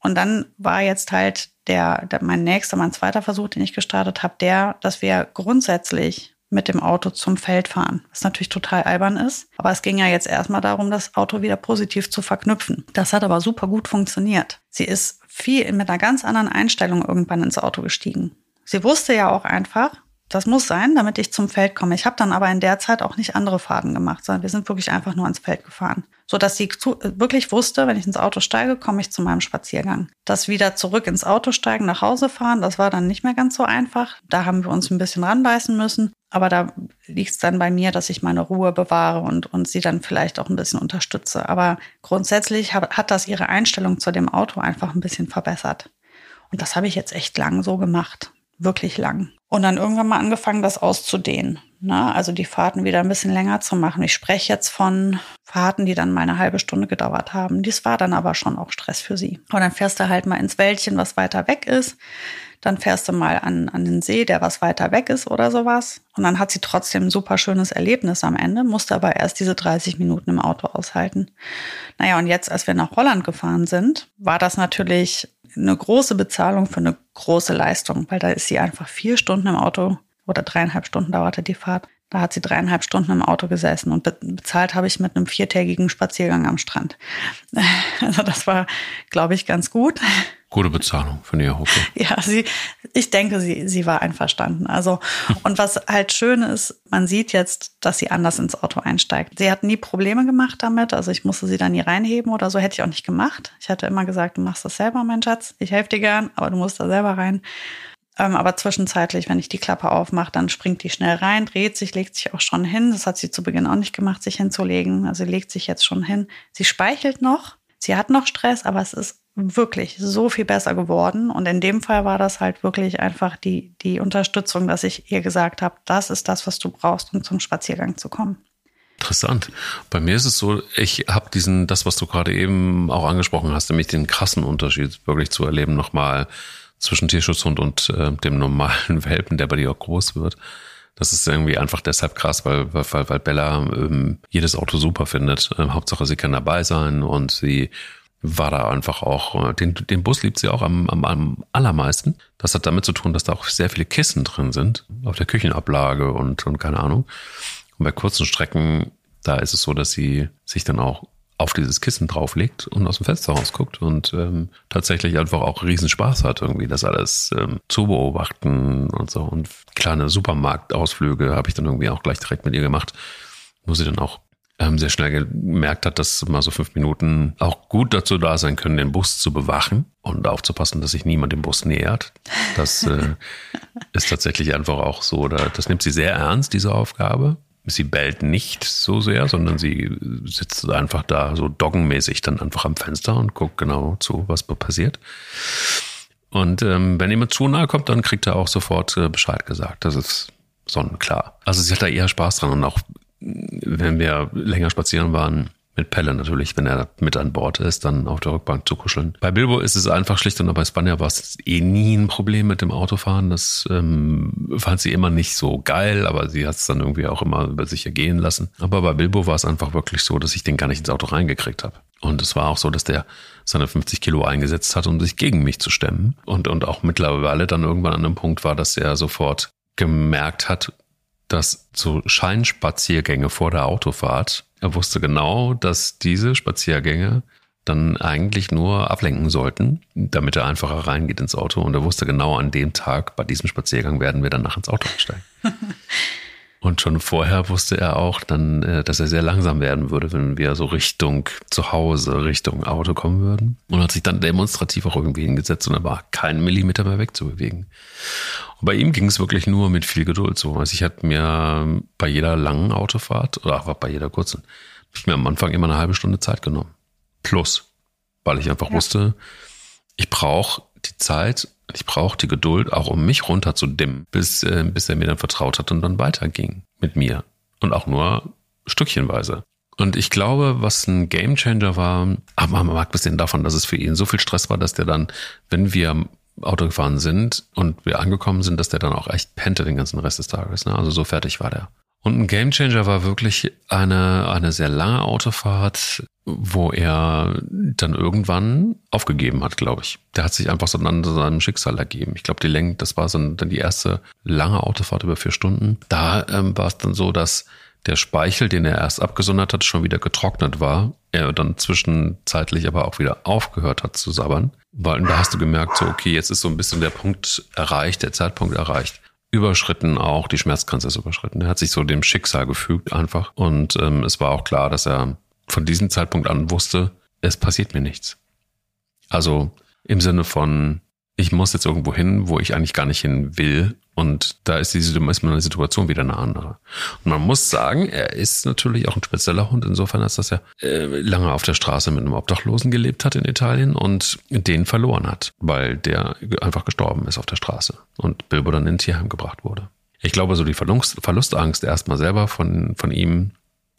Und dann war jetzt halt der, der mein nächster, mein zweiter Versuch, den ich gestartet habe, der, dass wir grundsätzlich mit dem Auto zum Feld fahren, was natürlich total albern ist. Aber es ging ja jetzt erstmal darum, das Auto wieder positiv zu verknüpfen. Das hat aber super gut funktioniert. Sie ist viel mit einer ganz anderen Einstellung irgendwann ins Auto gestiegen. Sie wusste ja auch einfach, das muss sein, damit ich zum Feld komme. Ich habe dann aber in der Zeit auch nicht andere Faden gemacht, sondern wir sind wirklich einfach nur ans Feld gefahren. So dass sie zu, wirklich wusste, wenn ich ins Auto steige, komme ich zu meinem Spaziergang. Das wieder zurück ins Auto steigen, nach Hause fahren, das war dann nicht mehr ganz so einfach. Da haben wir uns ein bisschen ranbeißen müssen. Aber da liegt es dann bei mir, dass ich meine Ruhe bewahre und, und sie dann vielleicht auch ein bisschen unterstütze. Aber grundsätzlich hat, hat das ihre Einstellung zu dem Auto einfach ein bisschen verbessert. Und das habe ich jetzt echt lang so gemacht. Wirklich lang. Und dann irgendwann mal angefangen, das auszudehnen. Ne? Also die Fahrten wieder ein bisschen länger zu machen. Ich spreche jetzt von Fahrten, die dann mal eine halbe Stunde gedauert haben. Dies war dann aber schon auch Stress für sie. Und dann fährst du halt mal ins Wäldchen, was weiter weg ist. Dann fährst du mal an, an den See, der was weiter weg ist oder sowas. Und dann hat sie trotzdem ein super schönes Erlebnis am Ende, musste aber erst diese 30 Minuten im Auto aushalten. Naja, und jetzt, als wir nach Holland gefahren sind, war das natürlich eine große Bezahlung für eine große Leistung, weil da ist sie einfach vier Stunden im Auto oder dreieinhalb Stunden dauerte die Fahrt. Da hat sie dreieinhalb Stunden im Auto gesessen und bezahlt habe ich mit einem viertägigen Spaziergang am Strand. Also das war, glaube ich, ganz gut. Gute Bezahlung für eine Hoppe. Ja, sie, ich denke, sie, sie war einverstanden. Also, und was halt schön ist, man sieht jetzt, dass sie anders ins Auto einsteigt. Sie hat nie Probleme gemacht damit. Also ich musste sie da nie reinheben oder so. Hätte ich auch nicht gemacht. Ich hätte immer gesagt, du machst das selber, mein Schatz. Ich helfe dir gern, aber du musst da selber rein. Ähm, aber zwischenzeitlich, wenn ich die Klappe aufmache, dann springt die schnell rein, dreht sich, legt sich auch schon hin. Das hat sie zu Beginn auch nicht gemacht, sich hinzulegen. Also sie legt sich jetzt schon hin. Sie speichelt noch. Sie hat noch Stress, aber es ist wirklich so viel besser geworden. Und in dem Fall war das halt wirklich einfach die, die Unterstützung, dass ich ihr gesagt habe, das ist das, was du brauchst, um zum Spaziergang zu kommen. Interessant. Bei mir ist es so, ich habe diesen, das, was du gerade eben auch angesprochen hast, nämlich den krassen Unterschied wirklich zu erleben, nochmal zwischen Tierschutzhund und äh, dem normalen Welpen, der bei dir auch groß wird. Das ist irgendwie einfach deshalb krass, weil, weil, weil Bella ähm, jedes Auto super findet. Ähm, Hauptsache, sie kann dabei sein und sie war da einfach auch, äh, den, den Bus liebt sie auch am, am, am allermeisten. Das hat damit zu tun, dass da auch sehr viele Kissen drin sind, auf der Küchenablage und, und keine Ahnung. Und bei kurzen Strecken, da ist es so, dass sie sich dann auch auf dieses Kissen drauflegt und aus dem Fenster rausguckt und ähm, tatsächlich einfach auch riesen Spaß hat, irgendwie das alles ähm, zu beobachten und so. Und kleine Supermarktausflüge habe ich dann irgendwie auch gleich direkt mit ihr gemacht, wo sie dann auch ähm, sehr schnell gemerkt hat, dass mal so fünf Minuten auch gut dazu da sein können, den Bus zu bewachen und aufzupassen, dass sich niemand dem Bus nähert. Das äh, ist tatsächlich einfach auch so, da, das nimmt sie sehr ernst, diese Aufgabe. Sie bellt nicht so sehr, sondern sie sitzt einfach da so doggenmäßig dann einfach am Fenster und guckt genau zu, was passiert. Und ähm, wenn jemand zu nahe kommt, dann kriegt er auch sofort äh, Bescheid gesagt. Das ist sonnenklar. Also sie hat da eher Spaß dran und auch wenn wir länger spazieren waren, mit Pelle natürlich, wenn er mit an Bord ist, dann auf der Rückbank zu kuscheln. Bei Bilbo ist es einfach schlicht und bei Spanier war es eh nie ein Problem mit dem Autofahren. Das ähm, fand sie immer nicht so geil, aber sie hat es dann irgendwie auch immer über sich ergehen lassen. Aber bei Bilbo war es einfach wirklich so, dass ich den gar nicht ins Auto reingekriegt habe. Und es war auch so, dass der seine 50 Kilo eingesetzt hat, um sich gegen mich zu stemmen. Und, und auch mittlerweile dann irgendwann an einem Punkt war, dass er sofort gemerkt hat, dass so Scheinspaziergänge vor der Autofahrt, er wusste genau, dass diese Spaziergänge dann eigentlich nur ablenken sollten, damit er einfacher reingeht ins Auto. Und er wusste genau, an dem Tag, bei diesem Spaziergang werden wir dann nach ins Auto einsteigen. Und schon vorher wusste er auch dann, äh, dass er sehr langsam werden würde, wenn wir so Richtung zu Hause, Richtung Auto kommen würden. Und hat sich dann demonstrativ auch irgendwie hingesetzt und er war keinen Millimeter mehr wegzubewegen. Und bei ihm ging es wirklich nur mit viel Geduld so. Also ich hatte mir bei jeder langen Autofahrt oder auch bei jeder kurzen, ich mir am Anfang immer eine halbe Stunde Zeit genommen. Plus. Weil ich einfach ja. wusste, ich brauche die Zeit, ich brauche die Geduld, auch um mich runterzudimmen, bis, äh, bis er mir dann vertraut hat und dann weiterging mit mir. Und auch nur stückchenweise. Und ich glaube, was ein Gamechanger war, aber man mag bisschen davon, dass es für ihn so viel Stress war, dass der dann, wenn wir Auto gefahren sind und wir angekommen sind, dass der dann auch echt pente den ganzen Rest des Tages. Ne? Also so fertig war der. Und ein Gamechanger war wirklich eine, eine sehr lange Autofahrt, wo er dann irgendwann aufgegeben hat, glaube ich. Der hat sich einfach so an seinem Schicksal ergeben. Ich glaube, die Länge, das war so dann die erste lange Autofahrt über vier Stunden. Da ähm, war es dann so, dass der Speichel, den er erst abgesondert hat, schon wieder getrocknet war. Er dann zwischenzeitlich aber auch wieder aufgehört hat zu sabbern. Weil da hast du gemerkt, so, okay, jetzt ist so ein bisschen der Punkt erreicht, der Zeitpunkt erreicht überschritten auch, die Schmerzgrenze ist überschritten. Er hat sich so dem Schicksal gefügt einfach. Und ähm, es war auch klar, dass er von diesem Zeitpunkt an wusste, es passiert mir nichts. Also im Sinne von, ich muss jetzt irgendwo hin, wo ich eigentlich gar nicht hin will. Und da ist, diese, ist meine Situation wieder eine andere. Und man muss sagen, er ist natürlich auch ein spezieller Hund, insofern, als dass er äh, lange auf der Straße mit einem Obdachlosen gelebt hat in Italien und den verloren hat, weil der einfach gestorben ist auf der Straße und Bilbo dann in ein Tierheim gebracht wurde. Ich glaube, so die Verlust, Verlustangst erstmal selber von, von ihm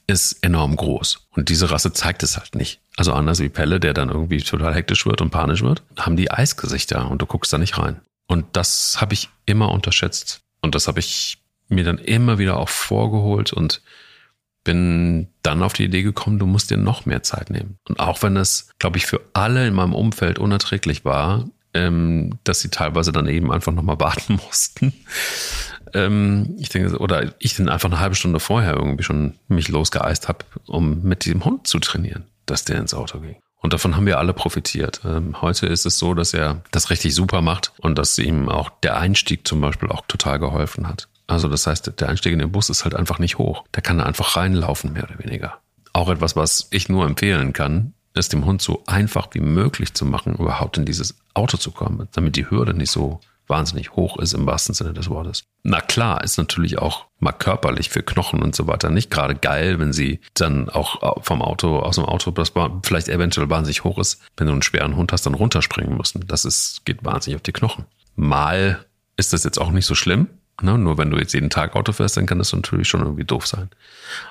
ist enorm groß. Und diese Rasse zeigt es halt nicht. Also anders wie Pelle, der dann irgendwie total hektisch wird und panisch wird, haben die Eisgesichter und du guckst da nicht rein. Und das habe ich immer unterschätzt. Und das habe ich mir dann immer wieder auch vorgeholt und bin dann auf die Idee gekommen, du musst dir noch mehr Zeit nehmen. Und auch wenn es, glaube ich, für alle in meinem Umfeld unerträglich war, ähm, dass sie teilweise dann eben einfach nochmal warten mussten, ähm, ich denke, oder ich dann einfach eine halbe Stunde vorher irgendwie schon mich losgeeist habe, um mit diesem Hund zu trainieren, dass der ins Auto ging. Und davon haben wir alle profitiert. Ähm, heute ist es so, dass er das richtig super macht und dass ihm auch der Einstieg zum Beispiel auch total geholfen hat. Also das heißt, der Einstieg in den Bus ist halt einfach nicht hoch. Der kann da einfach reinlaufen, mehr oder weniger. Auch etwas, was ich nur empfehlen kann, ist dem Hund so einfach wie möglich zu machen, überhaupt in dieses Auto zu kommen, damit die Hürde nicht so wahnsinnig hoch ist im wahrsten Sinne des Wortes. Na klar, ist natürlich auch mal körperlich für Knochen und so weiter nicht gerade geil, wenn sie dann auch vom Auto, aus dem Auto, das vielleicht eventuell wahnsinnig hoch ist, wenn du einen schweren Hund hast, dann runterspringen müssen. Das ist, geht wahnsinnig auf die Knochen. Mal ist das jetzt auch nicht so schlimm, Ne? Nur wenn du jetzt jeden Tag Auto fährst, dann kann das natürlich schon irgendwie doof sein.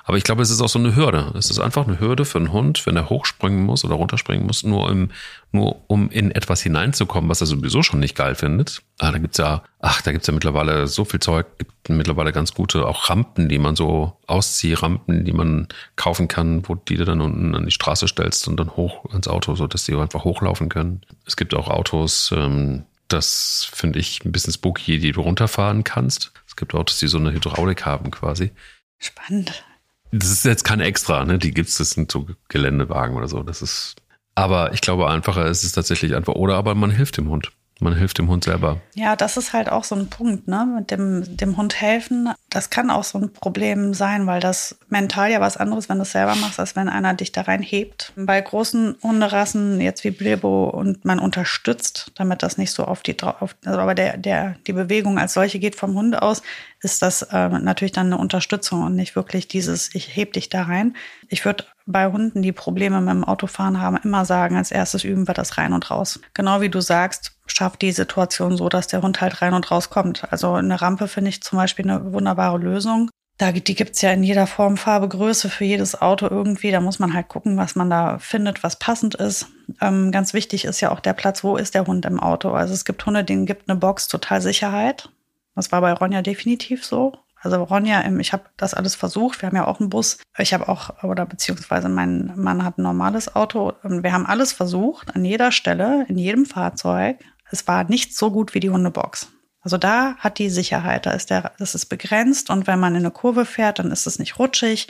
Aber ich glaube, es ist auch so eine Hürde. Es ist einfach eine Hürde für einen Hund, wenn er hochspringen muss oder runterspringen muss, nur, im, nur um in etwas hineinzukommen, was er sowieso schon nicht geil findet. Ah, da gibt's ja, ach, da gibt's ja mittlerweile so viel Zeug, gibt mittlerweile ganz gute auch Rampen, die man so Ausziehrampen, die man kaufen kann, wo die du dann unten an die Straße stellst und dann hoch ins Auto, so dass die einfach hochlaufen können. Es gibt auch Autos, ähm, das finde ich ein bisschen spooky, die du runterfahren kannst. Es gibt Autos, die so eine Hydraulik haben quasi. Spannend. Das ist jetzt kein Extra, ne? Die gibt's, das sind so Geländewagen oder so. Das ist, aber ich glaube einfacher ist es tatsächlich einfach, oder aber man hilft dem Hund. Man hilft dem Hund selber. Ja, das ist halt auch so ein Punkt, ne? Mit dem, dem Hund helfen. Das kann auch so ein Problem sein, weil das mental ja was anderes, wenn du es selber machst, als wenn einer dich da reinhebt. Bei großen Hunderassen, jetzt wie Bilbo, und man unterstützt, damit das nicht so auf die drauf, also aber der, der, die Bewegung als solche geht vom Hund aus, ist das äh, natürlich dann eine Unterstützung und nicht wirklich dieses, ich heb dich da rein. Ich würde bei Hunden, die Probleme mit dem Autofahren haben, immer sagen, als erstes üben wir das rein und raus. Genau wie du sagst, schafft die Situation so, dass der Hund halt rein und raus kommt. Also eine Rampe finde ich zum Beispiel eine wunderbare Lösung. Da, die gibt's ja in jeder Form, Farbe, Größe für jedes Auto irgendwie. Da muss man halt gucken, was man da findet, was passend ist. Ähm, ganz wichtig ist ja auch der Platz, wo ist der Hund im Auto. Also es gibt Hunde, denen gibt eine Box total Sicherheit. Das war bei Ronja definitiv so. Also Ronja, ich habe das alles versucht. Wir haben ja auch einen Bus. Ich habe auch, oder beziehungsweise mein Mann hat ein normales Auto. Wir haben alles versucht, an jeder Stelle, in jedem Fahrzeug. Es war nicht so gut wie die Hundebox. Also da hat die Sicherheit, da ist der, das ist begrenzt und wenn man in eine Kurve fährt, dann ist es nicht rutschig.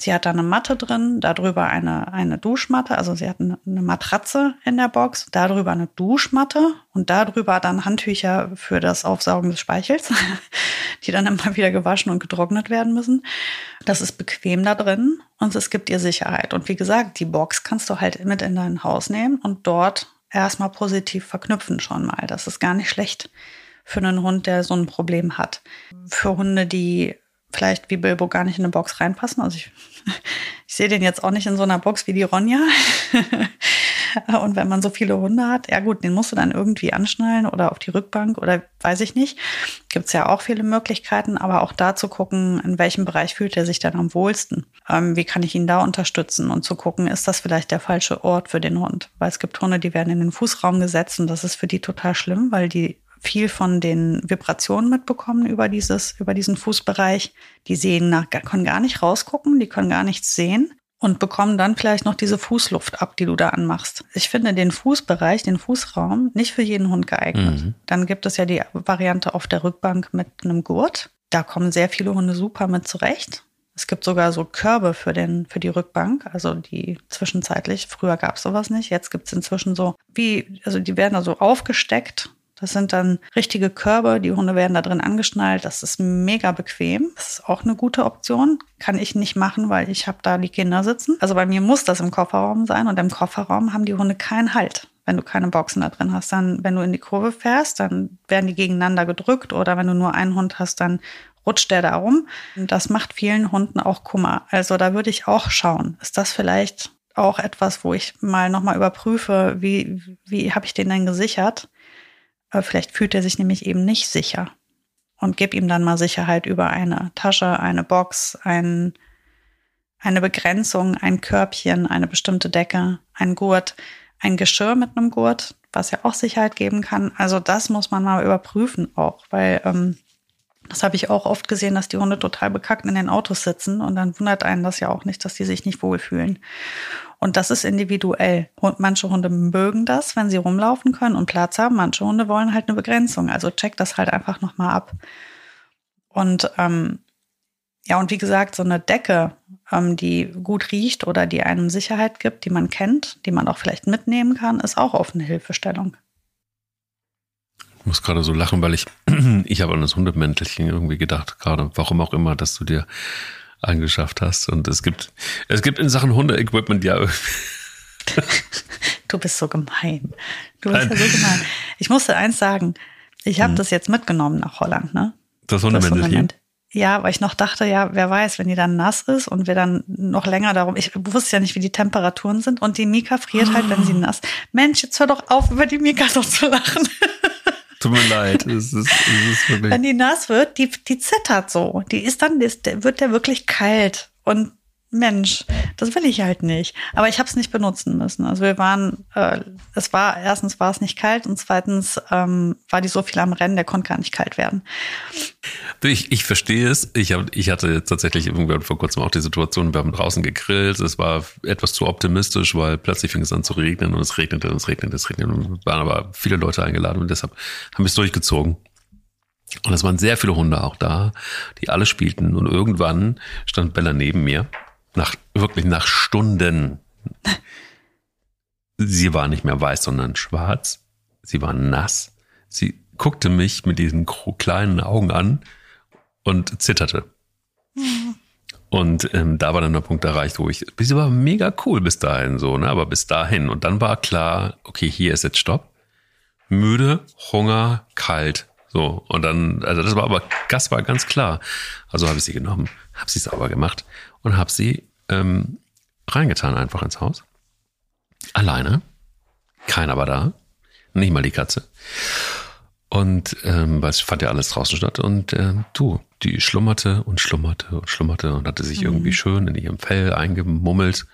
Sie hat da eine Matte drin, darüber eine, eine Duschmatte, also sie hat eine, Matratze in der Box, darüber eine Duschmatte und darüber dann Handtücher für das Aufsaugen des Speichels, die dann immer wieder gewaschen und getrocknet werden müssen. Das ist bequem da drin und es gibt ihr Sicherheit. Und wie gesagt, die Box kannst du halt mit in dein Haus nehmen und dort erstmal positiv verknüpfen schon mal. Das ist gar nicht schlecht für einen Hund, der so ein Problem hat. Für Hunde, die vielleicht wie Bilbo gar nicht in eine Box reinpassen. Also ich, ich sehe den jetzt auch nicht in so einer Box wie die Ronja. Und wenn man so viele Hunde hat, ja gut, den musst du dann irgendwie anschnallen oder auf die Rückbank oder weiß ich nicht. Gibt's ja auch viele Möglichkeiten, aber auch da zu gucken, in welchem Bereich fühlt er sich dann am wohlsten. Ähm, wie kann ich ihn da unterstützen und zu gucken, ist das vielleicht der falsche Ort für den Hund? Weil es gibt Hunde, die werden in den Fußraum gesetzt und das ist für die total schlimm, weil die viel von den Vibrationen mitbekommen über dieses, über diesen Fußbereich. Die sehen nach, können gar nicht rausgucken, die können gar nichts sehen und bekommen dann vielleicht noch diese Fußluft ab, die du da anmachst. Ich finde den Fußbereich, den Fußraum nicht für jeden Hund geeignet. Mhm. Dann gibt es ja die Variante auf der Rückbank mit einem Gurt. Da kommen sehr viele Hunde super mit zurecht. Es gibt sogar so Körbe für, den, für die Rückbank, also die zwischenzeitlich, früher gab es sowas nicht, jetzt gibt es inzwischen so, wie, also die werden da so aufgesteckt das sind dann richtige Körbe, die Hunde werden da drin angeschnallt. Das ist mega bequem. Das ist auch eine gute Option. Kann ich nicht machen, weil ich habe da die Kinder sitzen. Also bei mir muss das im Kofferraum sein und im Kofferraum haben die Hunde keinen Halt. Wenn du keine Boxen da drin hast, dann, wenn du in die Kurve fährst, dann werden die gegeneinander gedrückt oder wenn du nur einen Hund hast, dann rutscht der da rum. Das macht vielen Hunden auch Kummer. Also da würde ich auch schauen. Ist das vielleicht auch etwas, wo ich mal nochmal überprüfe, wie, wie habe ich den denn gesichert? Aber vielleicht fühlt er sich nämlich eben nicht sicher. Und gib ihm dann mal Sicherheit über eine Tasche, eine Box, ein, eine Begrenzung, ein Körbchen, eine bestimmte Decke, ein Gurt, ein Geschirr mit einem Gurt, was ja auch Sicherheit geben kann. Also das muss man mal überprüfen auch, weil ähm, das habe ich auch oft gesehen, dass die Hunde total bekackt in den Autos sitzen und dann wundert einen das ja auch nicht, dass die sich nicht wohlfühlen. Und das ist individuell. Und manche Hunde mögen das, wenn sie rumlaufen können und Platz haben. Manche Hunde wollen halt eine Begrenzung. Also check das halt einfach nochmal ab. Und ähm, ja, und wie gesagt, so eine Decke, ähm, die gut riecht oder die einem Sicherheit gibt, die man kennt, die man auch vielleicht mitnehmen kann, ist auch oft eine Hilfestellung. Ich muss gerade so lachen, weil ich, ich habe an das Hundemäntelchen irgendwie gedacht, gerade, warum auch immer, dass du dir angeschafft hast. Und es gibt, es gibt in Sachen Hunde-Equipment ja. du bist so gemein. Du bist ja so gemein. Ich musste eins sagen. Ich habe hm. das jetzt mitgenommen nach Holland, ne? Das Hundemäntelchen? Ja, weil ich noch dachte, ja, wer weiß, wenn die dann nass ist und wir dann noch länger darum, ich wusste ja nicht, wie die Temperaturen sind und die Mika friert halt, wenn sie nass. Mensch, jetzt hör doch auf, über die Mika so zu lachen. Tut mir leid. Es ist, es ist Wenn die nass wird, die, die zittert so. Die ist dann, die wird der wirklich kalt. Und Mensch, das will ich halt nicht. Aber ich habe es nicht benutzen müssen. Also wir waren, äh, es war, erstens war es nicht kalt und zweitens ähm, war die so viel am Rennen, der konnte gar nicht kalt werden. Ich, ich verstehe es. Ich, hab, ich hatte tatsächlich irgendwann vor kurzem auch die Situation, wir haben draußen gegrillt. Es war etwas zu optimistisch, weil plötzlich fing es an zu regnen und es regnete und es regnete, es regnete. Und es waren aber viele Leute eingeladen und deshalb haben wir es durchgezogen. Und es waren sehr viele Hunde auch da, die alle spielten. Und irgendwann stand Bella neben mir nach, wirklich nach Stunden. Sie war nicht mehr weiß, sondern schwarz. Sie war nass. Sie guckte mich mit diesen kleinen Augen an und zitterte. Und ähm, da war dann der Punkt erreicht, wo ich, sie war mega cool bis dahin so, ne? Aber bis dahin. Und dann war klar, okay, hier ist jetzt Stopp. Müde, Hunger, kalt. So. Und dann, also das war aber, das war ganz klar. Also habe ich sie genommen, habe sie sauber gemacht und habe sie ähm, reingetan einfach ins Haus. Alleine. Keiner war da. Nicht mal die Katze. Und ähm, weil es fand ja alles draußen statt. Und äh, du, die schlummerte und schlummerte und schlummerte und hatte sich mhm. irgendwie schön in ihrem Fell eingemummelt.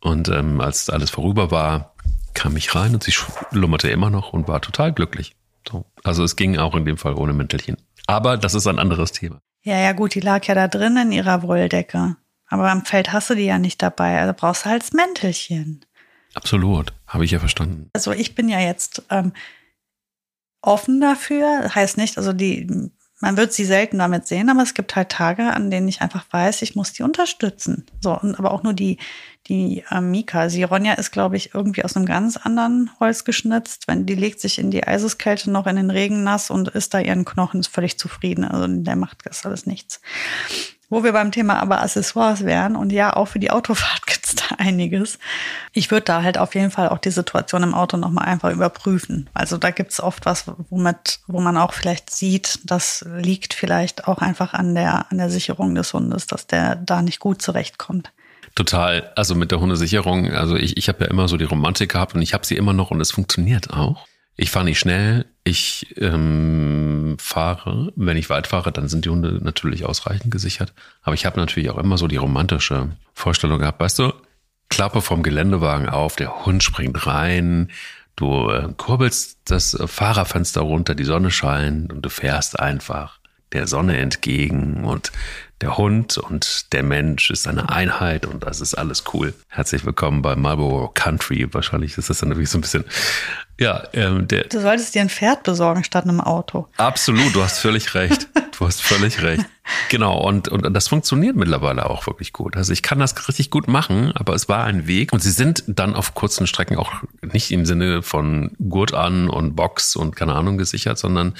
Und ähm, als alles vorüber war, kam ich rein und sie schlummerte immer noch und war total glücklich. So. Also es ging auch in dem Fall ohne Mäntelchen. Aber das ist ein anderes Thema. Ja, ja, gut, die lag ja da drin in ihrer Wolldecke. Aber am Feld hast du die ja nicht dabei, also brauchst du halt das Mäntelchen. Absolut, habe ich ja verstanden. Also ich bin ja jetzt ähm, offen dafür, heißt nicht, also die man wird sie selten damit sehen, aber es gibt halt Tage, an denen ich einfach weiß, ich muss die unterstützen. So, und aber auch nur die, die äh, Mika. Sie Ronja ist, glaube ich, irgendwie aus einem ganz anderen Holz geschnitzt. Wenn die legt sich in die Eiseskälte noch in den Regen nass und isst da ihren Knochen, ist völlig zufrieden. Also der macht das alles nichts. Wo wir beim Thema aber Accessoires wären und ja, auch für die Autofahrt gibt's da einiges. Ich würde da halt auf jeden Fall auch die Situation im Auto nochmal einfach überprüfen. Also da gibt's oft was, womit, wo man auch vielleicht sieht, das liegt vielleicht auch einfach an der, an der Sicherung des Hundes, dass der da nicht gut zurechtkommt. Total. Also mit der Hundesicherung, also ich, ich habe ja immer so die Romantik gehabt und ich habe sie immer noch und es funktioniert auch. Ich fahre nicht schnell. Ich ähm, fahre, wenn ich weit fahre, dann sind die Hunde natürlich ausreichend gesichert. Aber ich habe natürlich auch immer so die romantische Vorstellung gehabt, weißt du, Klappe vom Geländewagen auf, der Hund springt rein, du äh, kurbelst das Fahrerfenster runter, die Sonne scheint und du fährst einfach der Sonne entgegen und der Hund und der Mensch ist eine Einheit und das ist alles cool. Herzlich willkommen bei Marlboro Country. Wahrscheinlich ist das dann natürlich so ein bisschen, ja, ähm, der. Du solltest dir ein Pferd besorgen statt einem Auto. Absolut, du hast völlig recht. Du hast völlig recht. Genau, und, und das funktioniert mittlerweile auch wirklich gut. Also ich kann das richtig gut machen, aber es war ein Weg. Und sie sind dann auf kurzen Strecken auch nicht im Sinne von Gurt an und Box und keine Ahnung gesichert, sondern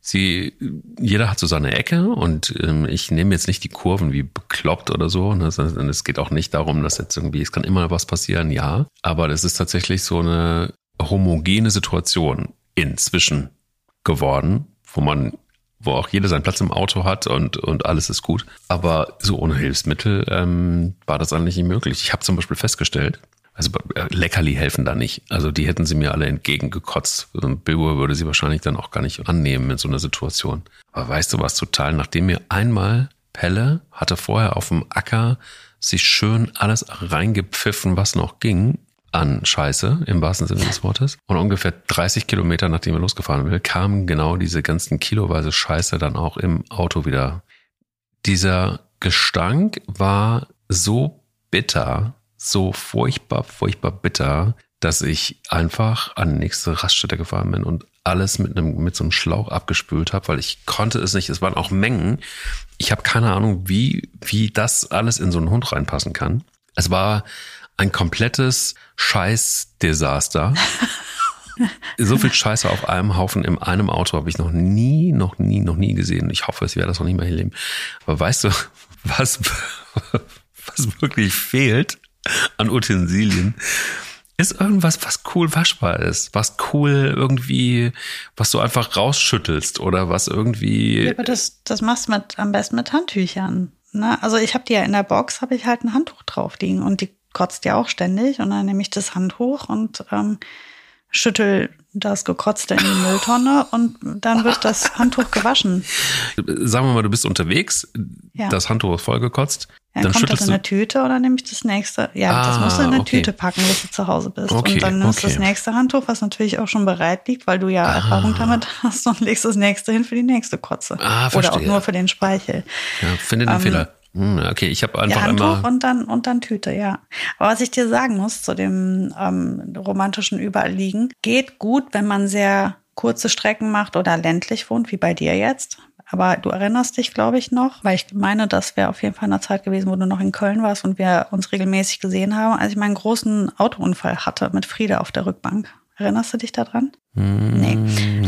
sie, jeder hat so seine Ecke und ähm, ich nehme jetzt nicht die Kurven wie bekloppt oder so. Ne? Es geht auch nicht darum, dass jetzt irgendwie, es kann immer was passieren, ja. Aber das ist tatsächlich so eine homogene Situation inzwischen geworden, wo man wo auch jeder seinen Platz im Auto hat und, und alles ist gut. Aber so ohne Hilfsmittel ähm, war das eigentlich nicht möglich. Ich habe zum Beispiel festgestellt, also äh, Leckerli helfen da nicht. Also die hätten sie mir alle entgegengekotzt. Und Bilbo würde sie wahrscheinlich dann auch gar nicht annehmen in so einer Situation. Aber weißt du was total? Nachdem mir einmal Pelle hatte vorher auf dem Acker sich schön alles reingepfiffen, was noch ging, an Scheiße im wahrsten Sinne des Wortes. Und ungefähr 30 Kilometer, nachdem er losgefahren will, kamen genau diese ganzen kiloweise Scheiße dann auch im Auto wieder. Dieser Gestank war so bitter, so furchtbar, furchtbar bitter, dass ich einfach an die nächste Raststätte gefahren bin und alles mit einem mit so einem Schlauch abgespült habe, weil ich konnte es nicht. Es waren auch Mengen. Ich habe keine Ahnung, wie wie das alles in so einen Hund reinpassen kann. Es war ein komplettes Scheißdesaster. so viel Scheiße auf einem Haufen in einem Auto habe ich noch nie, noch nie, noch nie gesehen. Ich hoffe, es werde das noch nicht mehr erleben. Aber weißt du, was, was wirklich fehlt an Utensilien? Ist irgendwas, was cool waschbar ist, was cool irgendwie, was du einfach rausschüttelst oder was irgendwie. Ja, aber das, das machst du mit, am besten mit Handtüchern. Ne? Also ich habe die ja in der Box, habe ich halt ein Handtuch drauf liegen und die kotzt ja auch ständig und dann nehme ich das Handtuch und ähm, schüttel das Gekotzte in die Mülltonne und dann wird das Handtuch gewaschen. Sagen wir mal, du bist unterwegs, ja. das Handtuch ist vollgekotzt. Ja, dann kommt das in eine Tüte oder nehme ich das nächste? Ja, ah, das musst du in eine okay. Tüte packen, bis du zu Hause bist. Okay, und dann nimmst du okay. das nächste Handtuch, was natürlich auch schon bereit liegt, weil du ja ah. Erfahrung damit hast und legst das nächste hin für die nächste Kotze. Ah, verstehe. Oder auch nur für den Speichel. Ja, finde den ähm, Fehler. Hm, okay, ich habe einfach ja, Handtuch und dann und dann Tüte, ja. Aber was ich dir sagen muss zu dem ähm, romantischen Überliegen, geht gut, wenn man sehr kurze Strecken macht oder ländlich wohnt, wie bei dir jetzt. Aber du erinnerst dich, glaube ich, noch, weil ich meine, das wäre auf jeden Fall eine Zeit gewesen, wo du noch in Köln warst und wir uns regelmäßig gesehen haben, als ich meinen großen Autounfall hatte mit Frieda auf der Rückbank. Erinnerst du dich daran? Nee,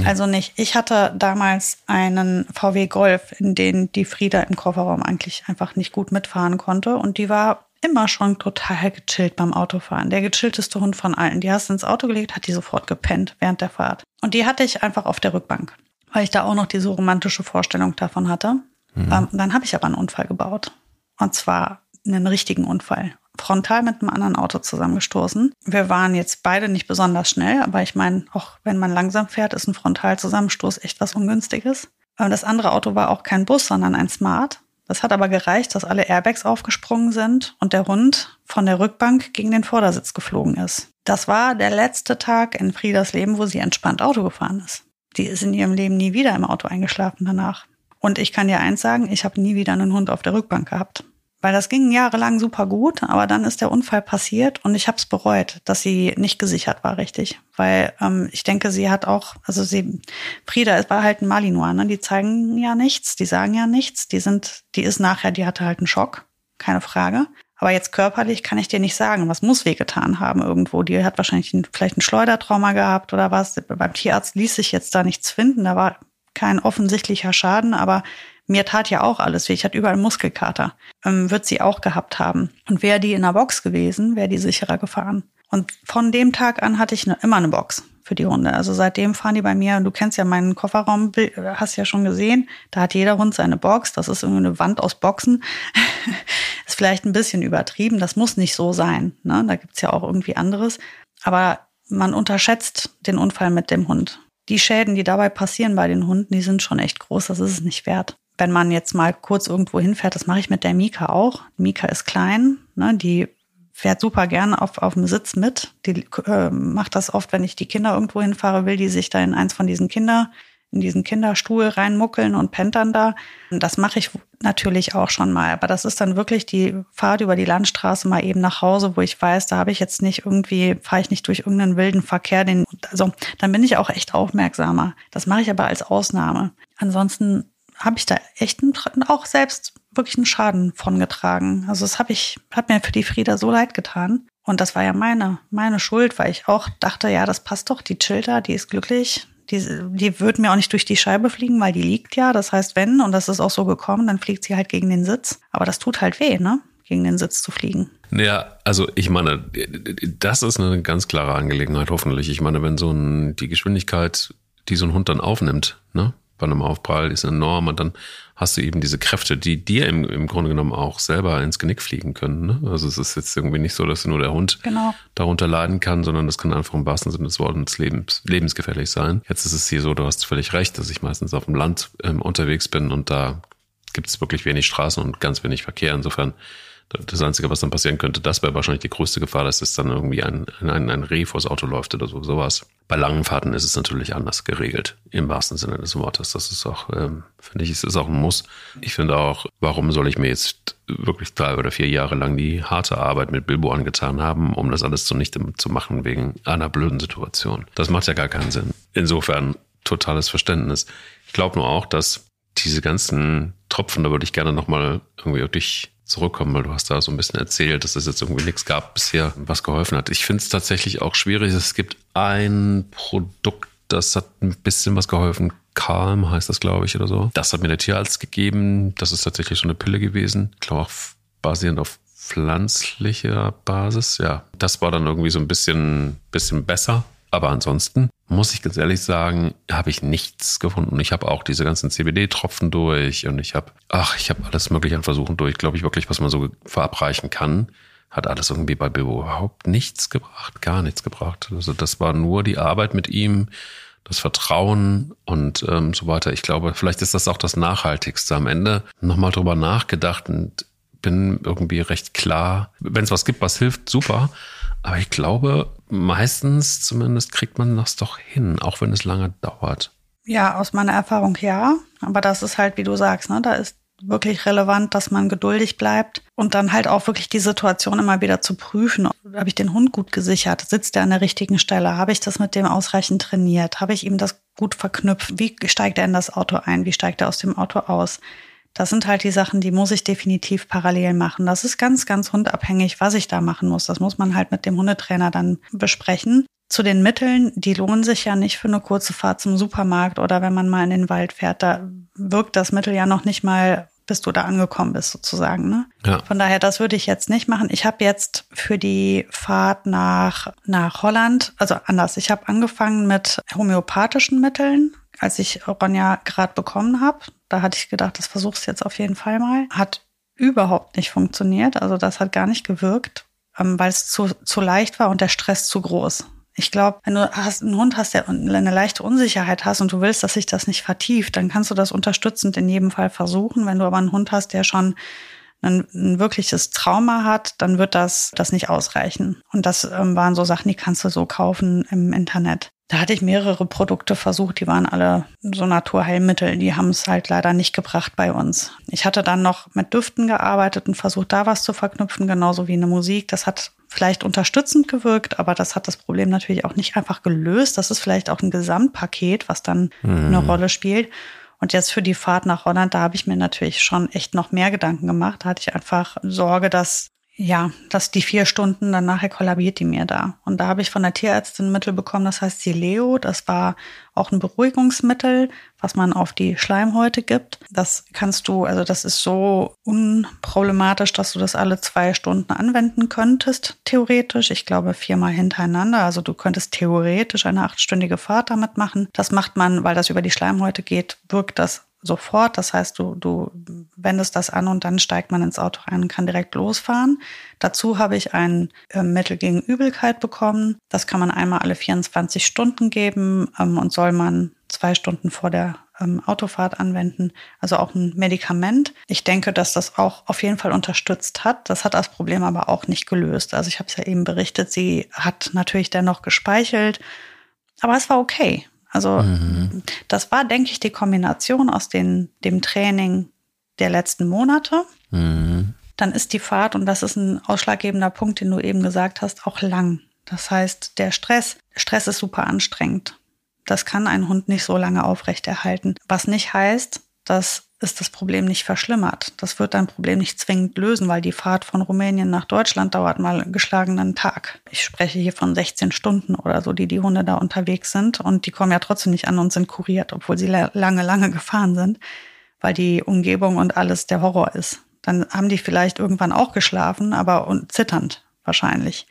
hm. also nicht. Ich hatte damals einen VW Golf, in den die Frieda im Kofferraum eigentlich einfach nicht gut mitfahren konnte. Und die war immer schon total gechillt beim Autofahren. Der gechillteste Hund von allen. Die hast du ins Auto gelegt, hat die sofort gepennt während der Fahrt. Und die hatte ich einfach auf der Rückbank, weil ich da auch noch diese romantische Vorstellung davon hatte. Mhm. Ähm, dann habe ich aber einen Unfall gebaut. Und zwar einen richtigen Unfall frontal mit einem anderen Auto zusammengestoßen. Wir waren jetzt beide nicht besonders schnell, aber ich meine, auch wenn man langsam fährt, ist ein Frontalzusammenstoß echt was Ungünstiges. Das andere Auto war auch kein Bus, sondern ein Smart. Das hat aber gereicht, dass alle Airbags aufgesprungen sind und der Hund von der Rückbank gegen den Vordersitz geflogen ist. Das war der letzte Tag in Friedas Leben, wo sie entspannt Auto gefahren ist. Die ist in ihrem Leben nie wieder im Auto eingeschlafen danach. Und ich kann dir eins sagen, ich habe nie wieder einen Hund auf der Rückbank gehabt Weil das ging jahrelang super gut, aber dann ist der Unfall passiert und ich habe es bereut, dass sie nicht gesichert war, richtig. Weil ähm, ich denke, sie hat auch, also sie, Frieda war halt ein Malinois, ne? Die zeigen ja nichts, die sagen ja nichts, die sind, die ist nachher, die hatte halt einen Schock, keine Frage. Aber jetzt körperlich kann ich dir nicht sagen, was muss wehgetan haben irgendwo. Die hat wahrscheinlich ein, vielleicht ein Schleudertrauma gehabt oder was. Beim Tierarzt ließ sich jetzt da nichts finden. Da war kein offensichtlicher Schaden, aber mir tat ja auch alles weh. Ich hatte überall Muskelkater. Ähm, wird sie auch gehabt haben. Und wäre die in der Box gewesen, wäre die sicherer gefahren. Und von dem Tag an hatte ich ne, immer eine Box für die Hunde. Also seitdem fahren die bei mir, du kennst ja meinen Kofferraum, hast ja schon gesehen, da hat jeder Hund seine Box. Das ist irgendwie eine Wand aus Boxen. ist vielleicht ein bisschen übertrieben, das muss nicht so sein. Ne? Da gibt's ja auch irgendwie anderes. Aber man unterschätzt den Unfall mit dem Hund. Die Schäden, die dabei passieren bei den Hunden, die sind schon echt groß, das ist es nicht wert wenn man jetzt mal kurz irgendwo hinfährt, das mache ich mit der Mika auch. Mika ist klein, ne, die fährt super gerne auf, auf dem Sitz mit. Die äh, macht das oft, wenn ich die Kinder irgendwo hinfahre, will die sich da in eins von diesen Kinder, in diesen Kinderstuhl reinmuckeln und pennt dann da. Das mache ich natürlich auch schon mal. Aber das ist dann wirklich die Fahrt über die Landstraße mal eben nach Hause, wo ich weiß, da habe ich jetzt nicht irgendwie, fahre ich nicht durch irgendeinen wilden Verkehr. Den, also dann bin ich auch echt aufmerksamer. Das mache ich aber als Ausnahme. Ansonsten habe ich da echt auch selbst wirklich einen Schaden von getragen. Also das habe ich, hat mir für die Frieda so leid getan. Und das war ja meine, meine Schuld, weil ich auch dachte, ja, das passt doch, die Chilter, die ist glücklich. Die, die wird mir auch nicht durch die Scheibe fliegen, weil die liegt ja. Das heißt, wenn, und das ist auch so gekommen, dann fliegt sie halt gegen den Sitz. Aber das tut halt weh, ne? Gegen den Sitz zu fliegen. Ja, also ich meine, das ist eine ganz klare Angelegenheit, hoffentlich. Ich meine, wenn so ein, die Geschwindigkeit, die so ein Hund dann aufnimmt, ne? Bei einem Aufprall ist enorm und dann hast du eben diese Kräfte, die dir im, im Grunde genommen auch selber ins Genick fliegen können. Ne? Also es ist jetzt irgendwie nicht so, dass nur der Hund genau. darunter leiden kann, sondern das kann einfach im wahrsten Sinne des Wortes lebens, lebensgefährlich sein. Jetzt ist es hier so, du hast völlig recht, dass ich meistens auf dem Land ähm, unterwegs bin und da gibt es wirklich wenig Straßen und ganz wenig Verkehr. Insofern das Einzige, was dann passieren könnte, das wäre wahrscheinlich die größte Gefahr, dass es dann irgendwie ein, ein, ein Reh vors Auto läuft oder so, sowas. Bei langen Fahrten ist es natürlich anders geregelt, im wahrsten Sinne des Wortes. Das ist auch, ähm, finde ich, es ist auch ein Muss. Ich finde auch, warum soll ich mir jetzt wirklich drei oder vier Jahre lang die harte Arbeit mit Bilbo angetan haben, um das alles zunichte zu machen wegen einer blöden Situation? Das macht ja gar keinen Sinn. Insofern totales Verständnis. Ich glaube nur auch, dass diese ganzen Tropfen, da würde ich gerne nochmal irgendwie dich zurückkommen, weil du hast da so ein bisschen erzählt, dass es jetzt irgendwie nichts gab bisher, was geholfen hat. Ich finde es tatsächlich auch schwierig. Es gibt ein Produkt, das hat ein bisschen was geholfen. Calm heißt das, glaube ich, oder so. Das hat mir der Tierarzt gegeben. Das ist tatsächlich so eine Pille gewesen. Ich glaube auch basierend auf pflanzlicher Basis. Ja, das war dann irgendwie so ein bisschen, bisschen besser. Aber ansonsten muss ich ganz ehrlich sagen, habe ich nichts gefunden. Ich habe auch diese ganzen CBD-Tropfen durch und ich habe, ach, ich habe alles mögliche an Versuchen durch. Glaube ich wirklich, was man so verabreichen kann, hat alles irgendwie bei Bilbo überhaupt nichts gebracht, gar nichts gebracht. Also das war nur die Arbeit mit ihm, das Vertrauen und ähm, so weiter. Ich glaube, vielleicht ist das auch das Nachhaltigste. Am Ende nochmal drüber nachgedacht und bin irgendwie recht klar. Wenn es was gibt, was hilft, super. Aber ich glaube, meistens zumindest kriegt man das doch hin, auch wenn es lange dauert. Ja, aus meiner Erfahrung ja. Aber das ist halt, wie du sagst, ne, da ist wirklich relevant, dass man geduldig bleibt und dann halt auch wirklich die Situation immer wieder zu prüfen. Habe ich den Hund gut gesichert? Sitzt er an der richtigen Stelle? Habe ich das mit dem ausreichend trainiert? Habe ich ihm das gut verknüpft? Wie steigt er in das Auto ein? Wie steigt er aus dem Auto aus? Das sind halt die Sachen, die muss ich definitiv parallel machen. Das ist ganz, ganz hundabhängig, was ich da machen muss. Das muss man halt mit dem Hundetrainer dann besprechen. Zu den Mitteln, die lohnen sich ja nicht für eine kurze Fahrt zum Supermarkt oder wenn man mal in den Wald fährt. Da wirkt das Mittel ja noch nicht mal, bis du da angekommen bist, sozusagen. Ne? Ja. Von daher, das würde ich jetzt nicht machen. Ich habe jetzt für die Fahrt nach, nach Holland, also anders, ich habe angefangen mit homöopathischen Mitteln, als ich Ronja gerade bekommen habe. Da hatte ich gedacht, das versuchst du jetzt auf jeden Fall mal. Hat überhaupt nicht funktioniert. Also das hat gar nicht gewirkt, ähm, weil es zu, zu leicht war und der Stress zu groß. Ich glaube, wenn du hast, einen Hund hast, der eine leichte Unsicherheit hast und du willst, dass sich das nicht vertieft, dann kannst du das unterstützend in jedem Fall versuchen. Wenn du aber einen Hund hast, der schon ein, ein wirkliches Trauma hat, dann wird das, das nicht ausreichen. Und das ähm, waren so Sachen, die kannst du so kaufen im Internet. Da hatte ich mehrere Produkte versucht, die waren alle so Naturheilmittel, die haben es halt leider nicht gebracht bei uns. Ich hatte dann noch mit Düften gearbeitet und versucht, da was zu verknüpfen, genauso wie eine Musik. Das hat vielleicht unterstützend gewirkt, aber das hat das Problem natürlich auch nicht einfach gelöst. Das ist vielleicht auch ein Gesamtpaket, was dann mhm. eine Rolle spielt. Und jetzt für die Fahrt nach Holland, da habe ich mir natürlich schon echt noch mehr Gedanken gemacht. Da hatte ich einfach Sorge, dass ja, dass die vier Stunden, dann nachher kollabiert die mir da. Und da habe ich von der Tierärztin Mittel bekommen, das heißt Sileo. Das war auch ein Beruhigungsmittel, was man auf die Schleimhäute gibt. Das kannst du, also das ist so unproblematisch, dass du das alle zwei Stunden anwenden könntest, theoretisch. Ich glaube viermal hintereinander. Also du könntest theoretisch eine achtstündige Fahrt damit machen. Das macht man, weil das über die Schleimhäute geht, wirkt das sofort. Das heißt, du, du wendest das an und dann steigt man ins Auto rein und kann direkt losfahren. Dazu habe ich ein äh, Mittel gegen Übelkeit bekommen. Das kann man einmal alle 24 Stunden geben ähm, und soll man zwei Stunden vor der ähm, Autofahrt anwenden. Also auch ein Medikament. Ich denke, dass das auch auf jeden Fall unterstützt hat. Das hat das Problem aber auch nicht gelöst. Also ich habe es ja eben berichtet, sie hat natürlich dennoch gespeichelt. Aber es war okay. Also mhm. das war, denke ich, die Kombination aus den, dem Training der letzten Monate. Mhm. Dann ist die Fahrt, und das ist ein ausschlaggebender Punkt, den du eben gesagt hast, auch lang. Das heißt, der Stress, Stress ist super anstrengend. Das kann ein Hund nicht so lange aufrechterhalten. Was nicht heißt, dass ist das Problem nicht verschlimmert. Das wird dein Problem nicht zwingend lösen, weil die Fahrt von Rumänien nach Deutschland dauert mal geschlagenen Tag. Ich spreche hier von 16 Stunden oder so, die die Hunde da unterwegs sind und die kommen ja trotzdem nicht an und sind kuriert, obwohl sie lange, lange gefahren sind, weil die Umgebung und alles der Horror ist. Dann haben die vielleicht irgendwann auch geschlafen, aber und zitternd wahrscheinlich.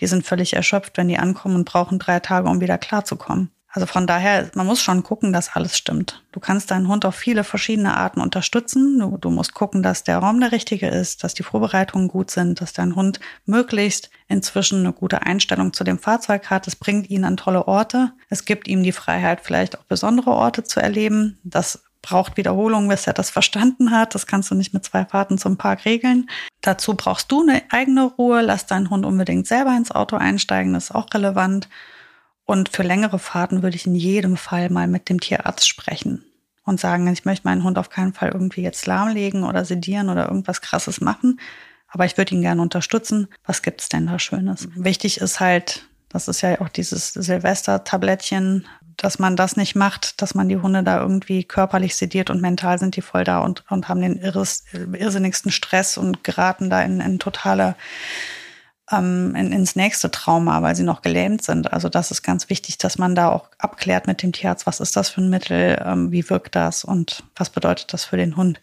Die sind völlig erschöpft, wenn die ankommen und brauchen drei Tage, um wieder klarzukommen. Also von daher, man muss schon gucken, dass alles stimmt. Du kannst deinen Hund auf viele verschiedene Arten unterstützen. Du, du, musst gucken, dass der Raum der richtige ist, dass die Vorbereitungen gut sind, dass dein Hund möglichst inzwischen eine gute Einstellung zu dem Fahrzeug hat. Es bringt ihn an tolle Orte. Es gibt ihm die Freiheit, vielleicht auch besondere Orte zu erleben. Das braucht Wiederholung, bis er das verstanden hat. Das kannst du nicht mit zwei Fahrten zum Park regeln. Dazu brauchst du eine eigene Ruhe. Lass deinen Hund unbedingt selber ins Auto einsteigen. Das ist auch relevant. Und für längere Fahrten würde ich in jedem Fall mal mit dem Tierarzt sprechen und sagen, ich möchte meinen Hund auf keinen Fall irgendwie jetzt lahmlegen oder sedieren oder irgendwas Krasses machen. Aber ich würde ihn gerne unterstützen. Was gibt's denn da Schönes? Wichtig ist halt, das ist ja auch dieses Silvester-Tablettchen, dass man das nicht macht, dass man die Hunde da irgendwie körperlich sediert und mental sind die voll da und, und haben den irres, irrsinnigsten Stress und geraten da in, in totale ähm, in, ins nächste Trauma, weil sie noch gelähmt sind. Also das ist ganz wichtig, dass man da auch abklärt mit dem Tierarzt, was ist das für ein Mittel, ähm, wie wirkt das und was bedeutet das für den Hund.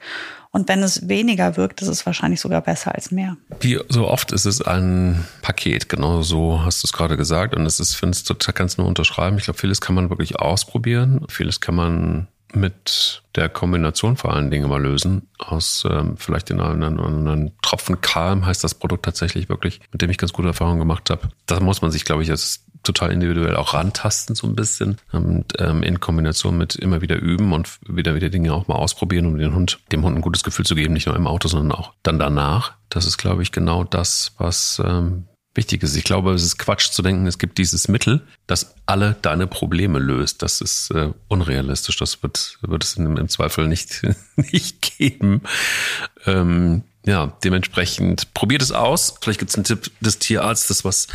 Und wenn es weniger wirkt, ist es wahrscheinlich sogar besser als mehr. Wie so oft ist es ein Paket, genau so hast du es gerade gesagt. Und es ist, finde ich, total, kannst du nur unterschreiben. Ich glaube, vieles kann man wirklich ausprobieren. Vieles kann man mit der Kombination vor allen Dingen mal lösen. Aus ähm, vielleicht den einen, einen Tropfen Kalm heißt das Produkt tatsächlich wirklich, mit dem ich ganz gute Erfahrungen gemacht habe. Da muss man sich, glaube ich, jetzt total individuell auch rantasten so ein bisschen und ähm, in Kombination mit immer wieder üben und wieder wieder Dinge auch mal ausprobieren, um den Hund, dem Hund ein gutes Gefühl zu geben, nicht nur im Auto, sondern auch dann danach. Das ist, glaube ich, genau das, was ähm, wichtig ist. Ich glaube, es ist Quatsch zu denken, es gibt dieses Mittel, das alle deine Probleme löst. Das ist äh, unrealistisch. Das wird, wird es im, im Zweifel nicht, nicht geben. Ähm, ja, dementsprechend probiert es aus. Vielleicht gibt es einen Tipp des Tierarztes, was,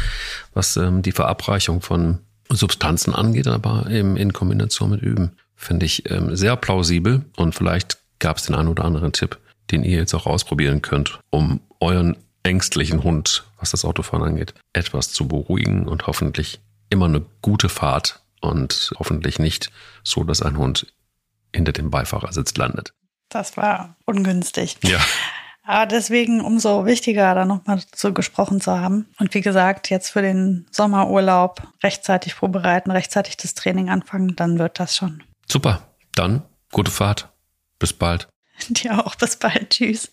was ähm, die Verabreichung von Substanzen angeht, aber eben in Kombination mit Üben. Finde ich ähm, sehr plausibel und vielleicht gab es den einen oder anderen Tipp, den ihr jetzt auch ausprobieren könnt, um euren ängstlichen Hund, was das Autofahren angeht, etwas zu beruhigen und hoffentlich immer eine gute Fahrt und hoffentlich nicht so, dass ein Hund hinter dem Beifahrersitz landet. Das war ungünstig. Ja. Aber deswegen umso wichtiger, da nochmal so gesprochen zu haben. Und wie gesagt, jetzt für den Sommerurlaub rechtzeitig vorbereiten, rechtzeitig das Training anfangen, dann wird das schon. Super. Dann gute Fahrt. Bis bald. Dir auch. Bis bald. Tschüss.